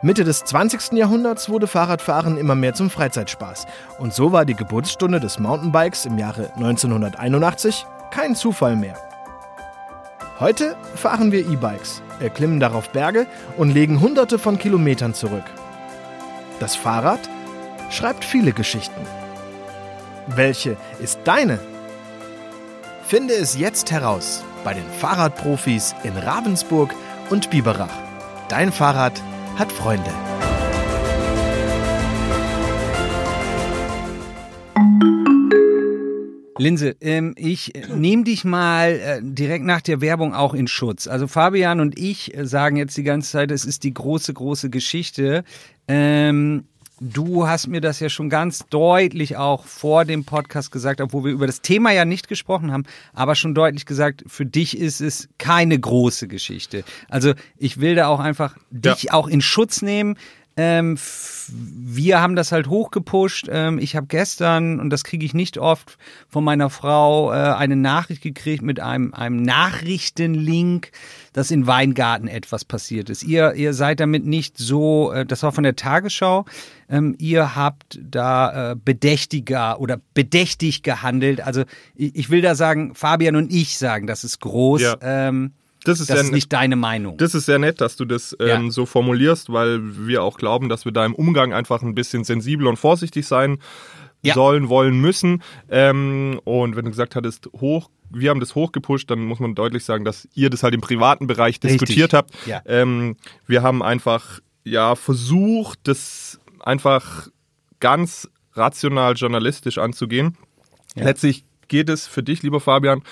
Mitte des 20. Jahrhunderts wurde Fahrradfahren immer mehr zum Freizeitspaß. Und so war die Geburtsstunde des Mountainbikes im Jahre 1981 kein Zufall mehr. Heute fahren wir E-Bikes, erklimmen darauf Berge und legen hunderte von Kilometern zurück. Das Fahrrad schreibt viele Geschichten. Welche ist deine? Finde es jetzt heraus bei den Fahrradprofis in Ravensburg und Biberach. Dein Fahrrad hat Freunde. Linse, ähm, ich nehme dich mal äh, direkt nach der Werbung auch in Schutz. Also Fabian und ich äh, sagen jetzt die ganze Zeit, es ist die große, große Geschichte. Ähm, du hast mir das ja schon ganz deutlich auch vor dem Podcast gesagt, obwohl wir über das Thema ja nicht gesprochen haben, aber schon deutlich gesagt, für dich ist es keine große Geschichte. Also ich will da auch einfach dich auch in Schutz nehmen. Ähm, wir haben das halt hochgepusht. Ähm, ich habe gestern, und das kriege ich nicht oft, von meiner Frau äh, eine Nachricht gekriegt mit einem, einem Nachrichtenlink, dass in Weingarten etwas passiert ist. Ihr, ihr seid damit nicht so, äh, das war von der Tagesschau, ähm, ihr habt da äh, bedächtiger oder bedächtig gehandelt. Also ich, ich will da sagen, Fabian und ich sagen, das ist groß. Ja. Ähm, Das ist, das ist nicht deine Meinung. das ist sehr nett, dass du das ähm, Ja. so formulierst, weil wir auch glauben, dass wir da im Umgang einfach ein bisschen sensibel und vorsichtig sein Ja. sollen, wollen, müssen. Ähm, und wenn du gesagt hattest, hoch, wir haben das hochgepusht, dann muss man deutlich sagen, dass ihr das halt im privaten Bereich Richtig. diskutiert habt. Ja. Ähm, wir haben einfach ja versucht, das einfach ganz rational journalistisch anzugehen. Letztlich geht es für dich, lieber Fabian,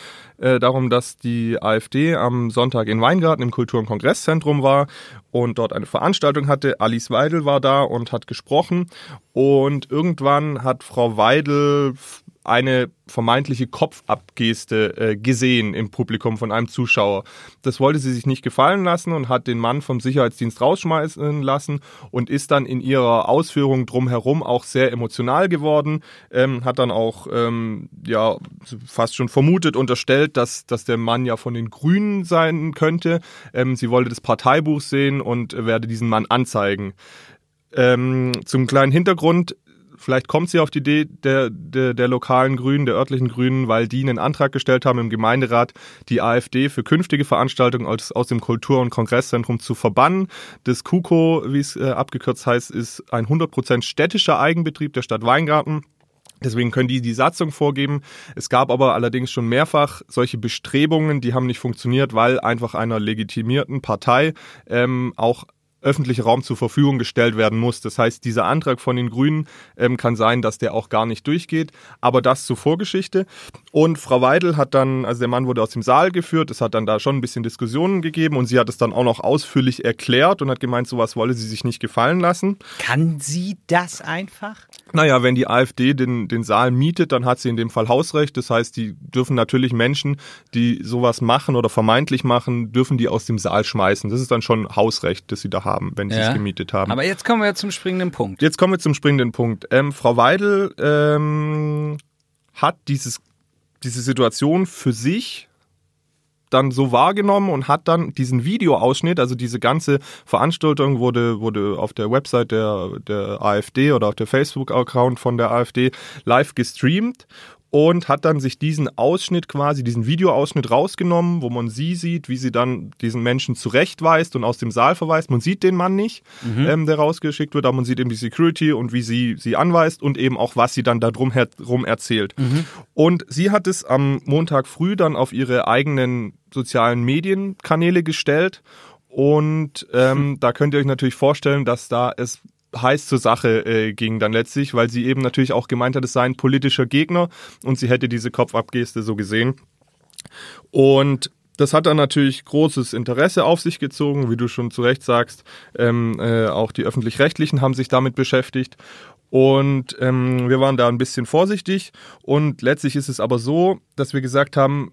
äh, darum, dass die AfD am Sonntag in Weingarten im Kultur- und Kongresszentrum war und dort eine Veranstaltung hatte. Alice Weidel war da und hat gesprochen. Und irgendwann hat Frau Weidel eine vermeintliche Kopfabgeste äh, gesehen im Publikum von einem Zuschauer. Das wollte sie sich nicht gefallen lassen und hat den Mann vom Sicherheitsdienst rausschmeißen lassen und ist dann in ihrer Ausführung drumherum auch sehr emotional geworden, ähm, hat dann auch ähm, ja fast schon vermutet, unterstellt, dass, dass der Mann ja von den Grünen sein könnte. Ähm, sie wollte das Parteibuch sehen und werde diesen Mann anzeigen. Ähm, zum kleinen Hintergrund, vielleicht kommt sie auf die Idee der, der, der lokalen Grünen, der örtlichen Grünen, weil die einen Antrag gestellt haben im Gemeinderat, die AfD für künftige Veranstaltungen aus, aus dem Kultur- und Kongresszentrum zu verbannen. Das KUKO, wie es äh, abgekürzt heißt, ist ein 100% städtischer Eigenbetrieb der Stadt Weingarten. Deswegen können die die Satzung vorgeben. Es gab aber allerdings schon mehrfach solche Bestrebungen, die haben nicht funktioniert, weil einfach einer legitimierten Partei ähm, auch öffentlicher Raum zur Verfügung gestellt werden muss. Das heißt, dieser Antrag von den Grünen ähm, kann sein, dass der auch gar nicht durchgeht. Aber das zur Vorgeschichte. Und Frau Weidel hat dann, also der Mann wurde aus dem Saal geführt, es hat dann da schon ein bisschen Diskussionen gegeben und sie hat es dann auch noch ausführlich erklärt und hat gemeint, sowas wolle sie sich nicht gefallen lassen. Kann sie das einfach? Naja, wenn die AfD den, den Saal mietet, dann hat sie in dem Fall Hausrecht. Das heißt, die dürfen natürlich Menschen, die sowas machen oder vermeintlich machen, dürfen die aus dem Saal schmeißen. Das ist dann schon Hausrecht, das sie da haben, wenn sie es gemietet haben. Aber jetzt kommen wir zum springenden Punkt. Jetzt kommen wir zum springenden Punkt. Ähm, Frau Weidel ähm, hat dieses, diese Situation für sich dann so wahrgenommen und hat dann diesen Videoausschnitt, also diese ganze Veranstaltung wurde, wurde auf der Website der, der AfD oder auf der Facebook-Account von der AfD live gestreamt und hat dann sich diesen Ausschnitt quasi, diesen Videoausschnitt rausgenommen, wo man sie sieht, wie sie dann diesen Menschen zurechtweist und aus dem Saal verweist. Man sieht den Mann nicht, ähm, der rausgeschickt wird, aber man sieht eben die Security und wie sie sie anweist und eben auch, was sie dann da drum herum erzählt. Und sie hat es am Montag früh dann auf ihre eigenen sozialen Medienkanäle gestellt. Und ähm, da könnt ihr euch natürlich vorstellen, dass da es heiß zur Sache äh, ging dann letztlich, weil sie eben natürlich auch gemeint hat, es sei ein politischer Gegner und sie hätte diese Kopfabgeste so gesehen. Und das hat dann natürlich großes Interesse auf sich gezogen, wie du schon zu Recht sagst. Ähm, äh, auch die öffentlich-rechtlichen haben sich damit beschäftigt. Und ähm, wir waren da ein bisschen vorsichtig. Und letztlich ist es aber so, dass wir gesagt haben,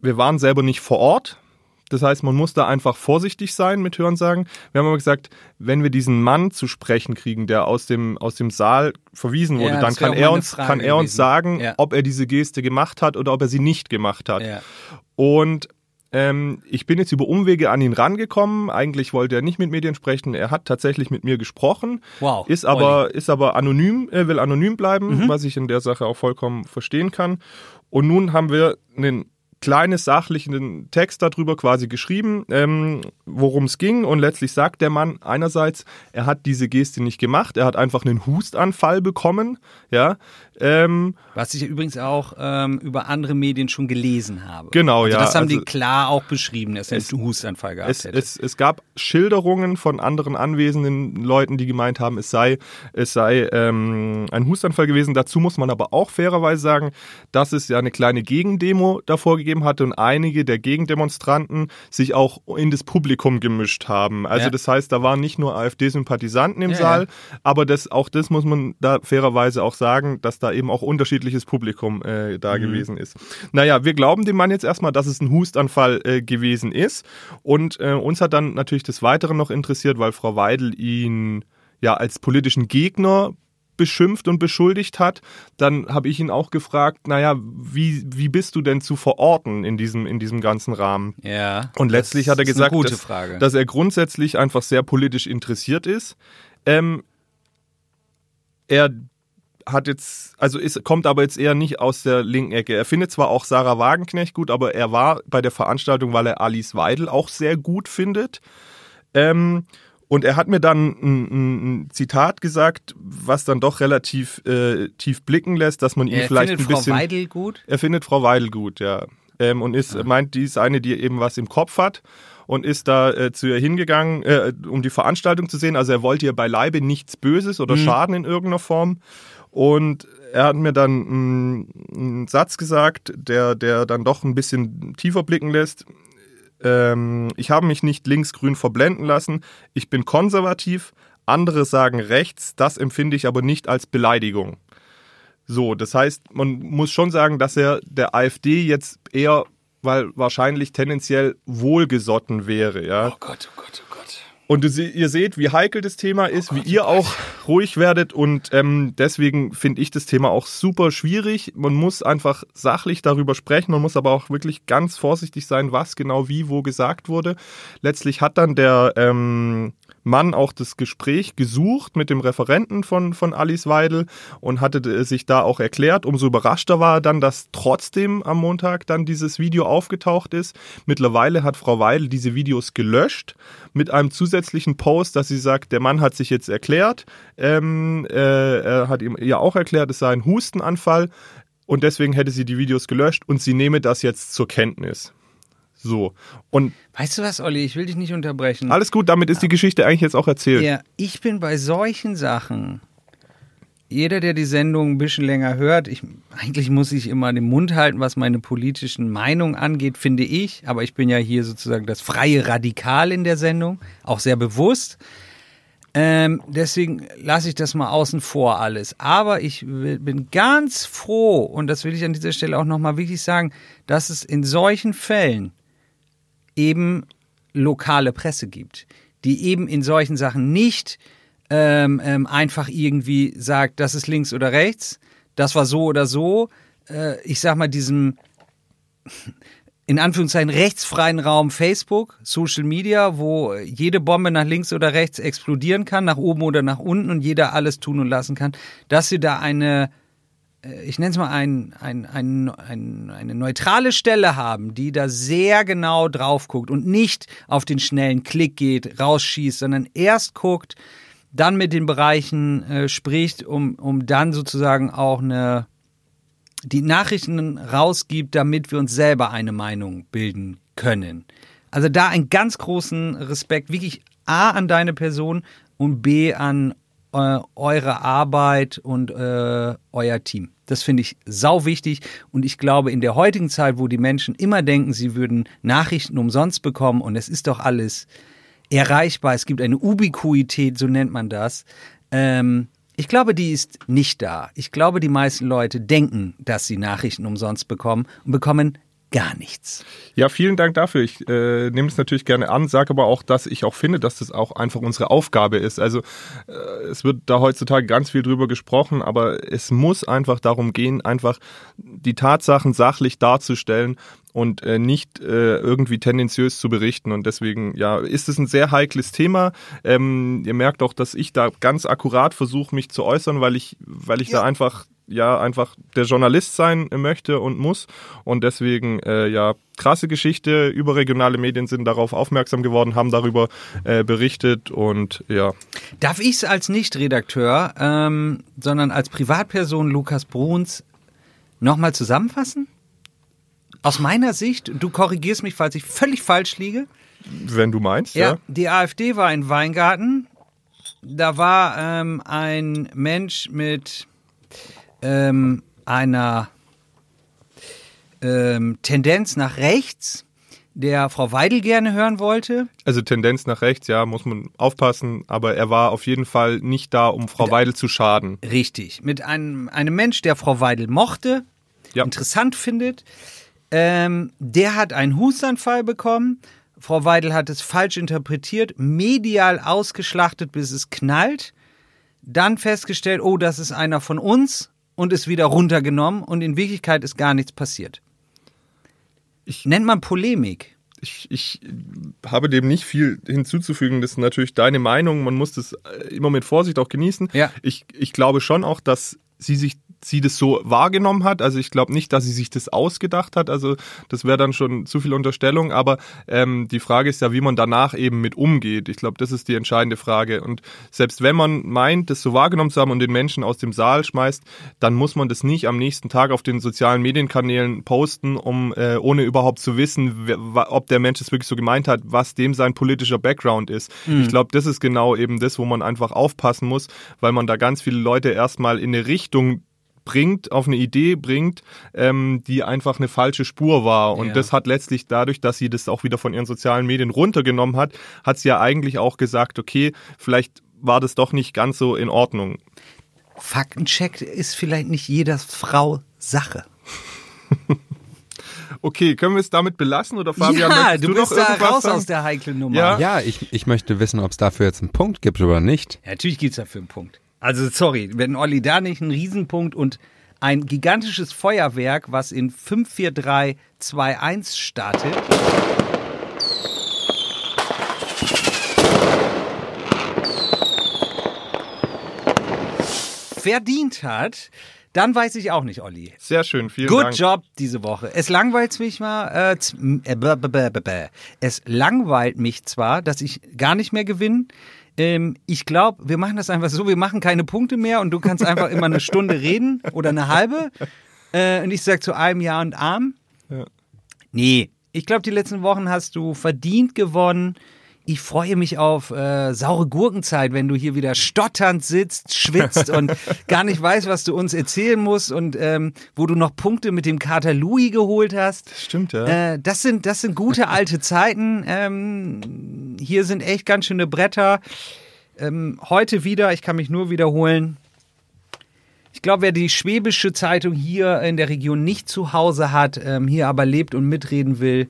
wir waren selber nicht vor Ort. Das heißt, man muss da einfach vorsichtig sein mit Hörensagen. Wir haben aber gesagt, wenn wir diesen Mann zu sprechen kriegen, der aus dem, aus dem Saal verwiesen wurde, Ja, dann kann er, uns, Frage kann er uns sagen, Ja. ob er diese Geste gemacht hat oder ob er sie nicht gemacht hat. Ja. Und ähm, ich bin jetzt über Umwege an ihn rangekommen. Eigentlich wollte er nicht mit Medien sprechen. Er hat tatsächlich mit mir gesprochen. Wow, Ist aber, ist aber anonym, äh, will anonym bleiben, was ich in der Sache auch vollkommen verstehen kann. Und nun haben wir einen kleines sachlichen Text darüber quasi geschrieben, ähm, worum es ging. Und letztlich sagt der Mann einerseits, er hat diese Geste nicht gemacht, er hat einfach einen Hustanfall bekommen, ja. Ähm, Was ich übrigens auch ähm, über andere Medien schon gelesen habe. Genau, also ja, Das haben die also- klar auch beschrieben, dass er Es- einen Hustanfall gehabt Es, hätte. es, es gab Schilderungen von anderen anwesenden Leuten, die gemeint haben, es sei, es sei ähm, ein Hustanfall gewesen. Dazu muss man aber auch fairerweise sagen, dass es ja eine kleine Gegendemo davor gegeben hatte und einige der Gegendemonstranten sich auch in das Publikum gemischt haben. Also Ja. das heißt, da waren nicht nur AfD-Sympathisanten im Ja, Saal, ja. aber das, auch das muss man da fairerweise auch sagen, dass da eben auch unterschiedliches Publikum äh, da gewesen ist. Naja, wir glauben dem Mann jetzt erstmal, dass es ein Hustanfall äh, gewesen ist. Und äh, uns hat dann natürlich des Weiteren noch interessiert, weil Frau Weidel ihn ja als politischen Gegner beschimpft und beschuldigt hat, dann habe ich ihn auch gefragt, naja, wie, wie bist du denn zu verorten in diesem, in diesem ganzen Rahmen? ja. Und letztlich hat er gesagt, dass, dass er grundsätzlich einfach sehr politisch interessiert ist. Ähm, er hat jetzt, also ist, kommt aber jetzt eher nicht aus der linken Ecke. Er findet zwar auch Sarah Wagenknecht gut, aber er war bei der Veranstaltung, weil er Alice Weidel auch sehr gut findet. Ähm, und er hat mir dann ein, ein, Zitat gesagt, was dann doch relativ äh, tief blicken lässt, dass man ihn er vielleicht findet ein Frau bisschen. Weidel gut. Er findet Frau Weidel gut, ja. Ähm, und ist, meint, die ist eine, die eben was im Kopf hat. und ist da äh, zu ihr hingegangen, äh, um die Veranstaltung zu sehen. Also er wollte ihr beileibe nichts Böses oder Schaden in irgendeiner Form. Und er hat mir dann einen, einen Satz gesagt, der, der dann doch ein bisschen tiefer blicken lässt. Ähm, ich habe mich nicht linksgrün verblenden lassen. Ich bin konservativ. Andere sagen rechts. Das empfinde ich aber nicht als Beleidigung. So, das heißt, man muss schon sagen, dass er der AfD jetzt eher, weil wahrscheinlich tendenziell wohlgesotten wäre, ja. Oh Gott, oh Gott, oh Gott. Und du, ihr seht, wie heikel das Thema ist, wie ihr auch ruhig werdet. Und ähm, deswegen finde ich das Thema auch super schwierig. Man muss einfach sachlich darüber sprechen. Man muss aber auch wirklich ganz vorsichtig sein, was genau wie wo gesagt wurde. Letztlich hat dann der ähm, Mann auch das Gespräch gesucht mit dem Referenten von, von Alice Weidel und hatte äh, sich da auch erklärt. Umso überraschter war er dann, dass trotzdem am Montag dann dieses Video aufgetaucht ist. Mittlerweile hat Frau Weidel diese Videos gelöscht mit einem zusätzlichen Post, dass sie sagt, der Mann hat sich jetzt erklärt. Ähm, äh, er hat ihm ja auch erklärt, es sei ein Hustenanfall und deswegen hätte sie die Videos gelöscht und sie nehme das jetzt zur Kenntnis. So. Und Weißt du was, Olli? Ich will dich nicht unterbrechen. alles gut, damit ist die Geschichte eigentlich jetzt auch erzählt. Ja, ich bin bei solchen Sachen. Jeder, der die Sendung ein bisschen länger hört, ich, eigentlich muss ich immer den Mund halten, was meine politischen Meinungen angeht, finde ich. Aber ich bin ja hier sozusagen das freie Radikal in der Sendung, auch sehr bewusst. Ähm, deswegen lasse ich das mal außen vor alles. Aber ich bin ganz froh, und das will ich an dieser Stelle auch nochmal wirklich sagen, dass es in solchen Fällen eben lokale Presse gibt, die eben in solchen Sachen nicht ähm, ähm, einfach irgendwie sagt, das ist links oder rechts, das war so oder so. Äh, ich sag mal, diesem in Anführungszeichen rechtsfreien Raum Facebook, Social Media, wo jede Bombe nach links oder rechts explodieren kann, nach oben oder nach unten und jeder alles tun und lassen kann, dass sie da eine ich nenne es mal ein, ein, ein, eine neutrale Stelle haben, die da sehr genau drauf guckt und nicht auf den schnellen Klick geht, rausschießt, sondern erst guckt, dann mit den Bereichen äh, spricht, um, um dann sozusagen auch eine, die Nachrichten rausgibt, damit wir uns selber eine Meinung bilden können. Also da einen ganz großen Respekt, wirklich A an deine Person und B an äh, eure Arbeit und äh, euer Team. Das finde ich sau wichtig und ich glaube in der heutigen Zeit, wo die Menschen immer denken, sie würden Nachrichten umsonst bekommen und es ist doch alles erreichbar, es gibt eine Ubiquität, so nennt man das. Ähm, ich glaube, die ist nicht da. Ich glaube, die meisten Leute denken, dass sie Nachrichten umsonst bekommen und bekommen gar nichts. Ja, vielen Dank dafür. Ich äh, nehme es natürlich gerne an, sage aber auch, dass ich auch finde, dass das auch einfach unsere Aufgabe ist. Also äh, es wird da heutzutage ganz viel drüber gesprochen, aber es muss einfach darum gehen, einfach die Tatsachen sachlich darzustellen und äh, nicht äh, irgendwie tendenziös zu berichten. Und deswegen, ja, ist es ein sehr heikles Thema. Ähm, ihr merkt auch, dass ich da ganz akkurat versuche, mich zu äußern, weil ich, weil ich da einfach ja einfach der Journalist sein möchte und muss. Und deswegen, äh, ja, krasse Geschichte. Überregionale Medien sind darauf aufmerksam geworden, haben darüber äh, berichtet und ja. Darf ich es als Nicht-Redakteur, ähm, sondern als Privatperson Lukas Bruns nochmal zusammenfassen? Aus meiner Sicht, du korrigierst mich, falls ich völlig falsch liege. Wenn du meinst, Ja, ja. die AfD war in Weingarten. Da war ähm, ein Mensch mit ähm, einer ähm, Tendenz nach rechts, der Frau Weidel gerne hören wollte. Also Tendenz nach rechts, ja, muss man aufpassen, aber er war auf jeden Fall nicht da, um Frau Weidel zu schaden. Richtig. Mit einem, einem Mensch, der Frau Weidel mochte, Ja. interessant findet. Ähm, der hat einen Hustanfall bekommen. Frau Weidel hat es falsch interpretiert, medial ausgeschlachtet, bis es knallt. Dann festgestellt, oh, das ist einer von uns und ist wieder runtergenommen und in Wirklichkeit ist gar nichts passiert. Ich- Nennt man Polemik. Ich, ich habe dem nicht viel hinzuzufügen. Das ist natürlich deine Meinung. Man muss das äh, immer mit Vorsicht auch genießen. Ja. Ich, ich glaube schon auch, dass sie sich sie das so wahrgenommen hat. Also ich glaube nicht, dass sie sich das ausgedacht hat. Also das wäre dann schon zu viel Unterstellung. Aber ähm, die Frage ist ja, wie man danach eben mit umgeht. Ich glaube, das ist die entscheidende Frage. Und selbst wenn man meint, das so wahrgenommen zu haben und den Menschen aus dem Saal schmeißt, dann muss man das nicht am nächsten Tag auf den sozialen Medienkanälen posten, um äh, ohne überhaupt zu wissen, wer, ob der Mensch es wirklich so gemeint hat, was dem sein politischer Background ist. Mhm. Ich glaube, das ist genau eben das, wo man einfach aufpassen muss, weil man da ganz viele Leute erstmal in eine Richtung bringt, auf eine Idee bringt, ähm, die einfach eine falsche Spur war. Und ja. das hat letztlich dadurch, dass sie das auch wieder von ihren sozialen Medien runtergenommen hat, hat sie ja eigentlich auch gesagt, okay, vielleicht war das doch nicht ganz so in Ordnung. Faktencheck ist vielleicht nicht jeder Frau Sache. (laughs) Okay, können wir es damit belassen oder Fabian? Ja, du, du bist da raus sagen? aus der heiklen Nummer. Ja, ja ich, ich möchte wissen, ob es dafür jetzt einen Punkt gibt oder nicht. Ja, natürlich gibt es dafür einen Punkt. Also sorry, wenn Olli da nicht einen Riesenpunkt und ein gigantisches Feuerwerk, was in 54321 startet. verdient hat, dann weiß ich auch nicht, Olli. Sehr schön, vielen Good Dank. Good Job diese Woche. Es langweilt mich mal, äh, äh es langweilt mich zwar, dass ich gar nicht mehr gewinne. Ähm, ich glaube, wir machen das einfach so, wir machen keine Punkte mehr und du kannst einfach immer eine Stunde (laughs) reden oder eine halbe. Äh, und ich sag zu einem Ja und Arm. Ja. Nee, ich glaube, die letzten Wochen hast du verdient gewonnen ich freue mich auf äh, saure Gurkenzeit, wenn du hier wieder stotternd sitzt, schwitzt und (laughs) gar nicht weißt, was du uns erzählen musst und ähm, wo du noch Punkte mit dem Kater Louis geholt hast. Das stimmt, ja. Äh, das, sind, das sind gute (laughs) alte Zeiten. Ähm, hier sind echt ganz schöne Bretter. Ähm, heute wieder, ich kann mich nur wiederholen. Ich glaube, wer die Schwäbische Zeitung hier in der Region nicht zu Hause hat, ähm, hier aber lebt und mitreden will,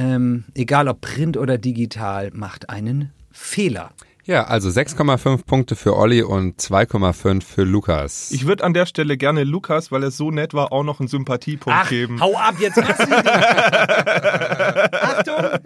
ähm, egal ob print oder digital, macht einen Fehler. Ja, also 6,5 Punkte für Olli und 2,5 für Lukas. Ich würde an der Stelle gerne Lukas, weil er so nett war, auch noch einen Sympathiepunkt Ach, geben. Hau ab, jetzt machst du (laughs) Achtung!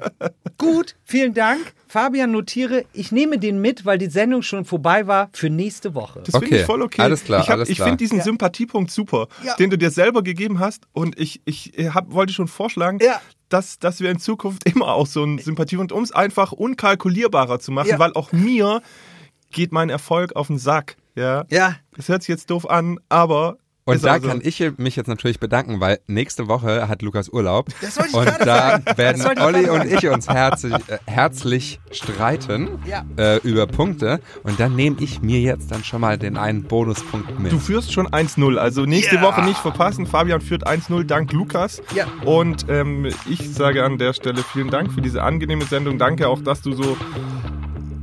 Gut, vielen Dank. Fabian, notiere, ich nehme den mit, weil die Sendung schon vorbei war, für nächste Woche. Das finde okay. ich voll okay. Alles klar, ich, hab, ich finde diesen ja. Sympathiepunkt super, ja. den du dir selber gegeben hast. Und ich, ich hab, wollte schon vorschlagen, ja dass, dass wir in Zukunft (laughs) immer auch so ein Sympathie und um es einfach unkalkulierbarer zu machen, ja. weil auch mir geht mein Erfolg auf den Sack. Ja. Ja. Das hört sich jetzt doof an, aber und da also kann ich mich jetzt natürlich bedanken, weil nächste Woche hat Lukas Urlaub. Das ich und da sagen. werden Olli und ich uns herzlich, äh, herzlich streiten ja. äh, über Punkte. Und dann nehme ich mir jetzt dann schon mal den einen Bonuspunkt mit. Du führst schon 1-0. Also nächste yeah. Woche nicht verpassen. Fabian führt 1-0 dank Lukas. Ja. Und ähm, ich sage an der Stelle vielen Dank für diese angenehme Sendung. Danke auch, dass du so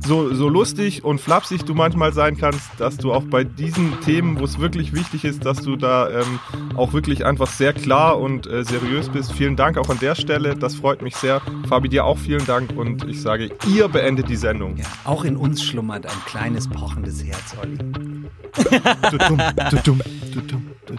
so, so lustig und flapsig du manchmal sein kannst, dass du auch bei diesen Themen, wo es wirklich wichtig ist, dass du da ähm, auch wirklich einfach sehr klar und äh, seriös bist. Vielen Dank auch an der Stelle, das freut mich sehr. Fabi, dir auch vielen Dank und ich sage, ihr beendet die Sendung. Ja, auch in uns schlummert ein kleines pochendes Herz, Olli.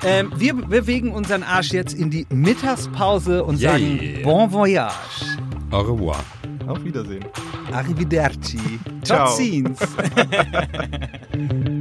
ähm, wir bewegen unseren Arsch jetzt in die Mittagspause und yeah. sagen Bon Voyage. Au revoir. Auf Wiedersehen. Arrivederci. Ciao. Tot (laughs)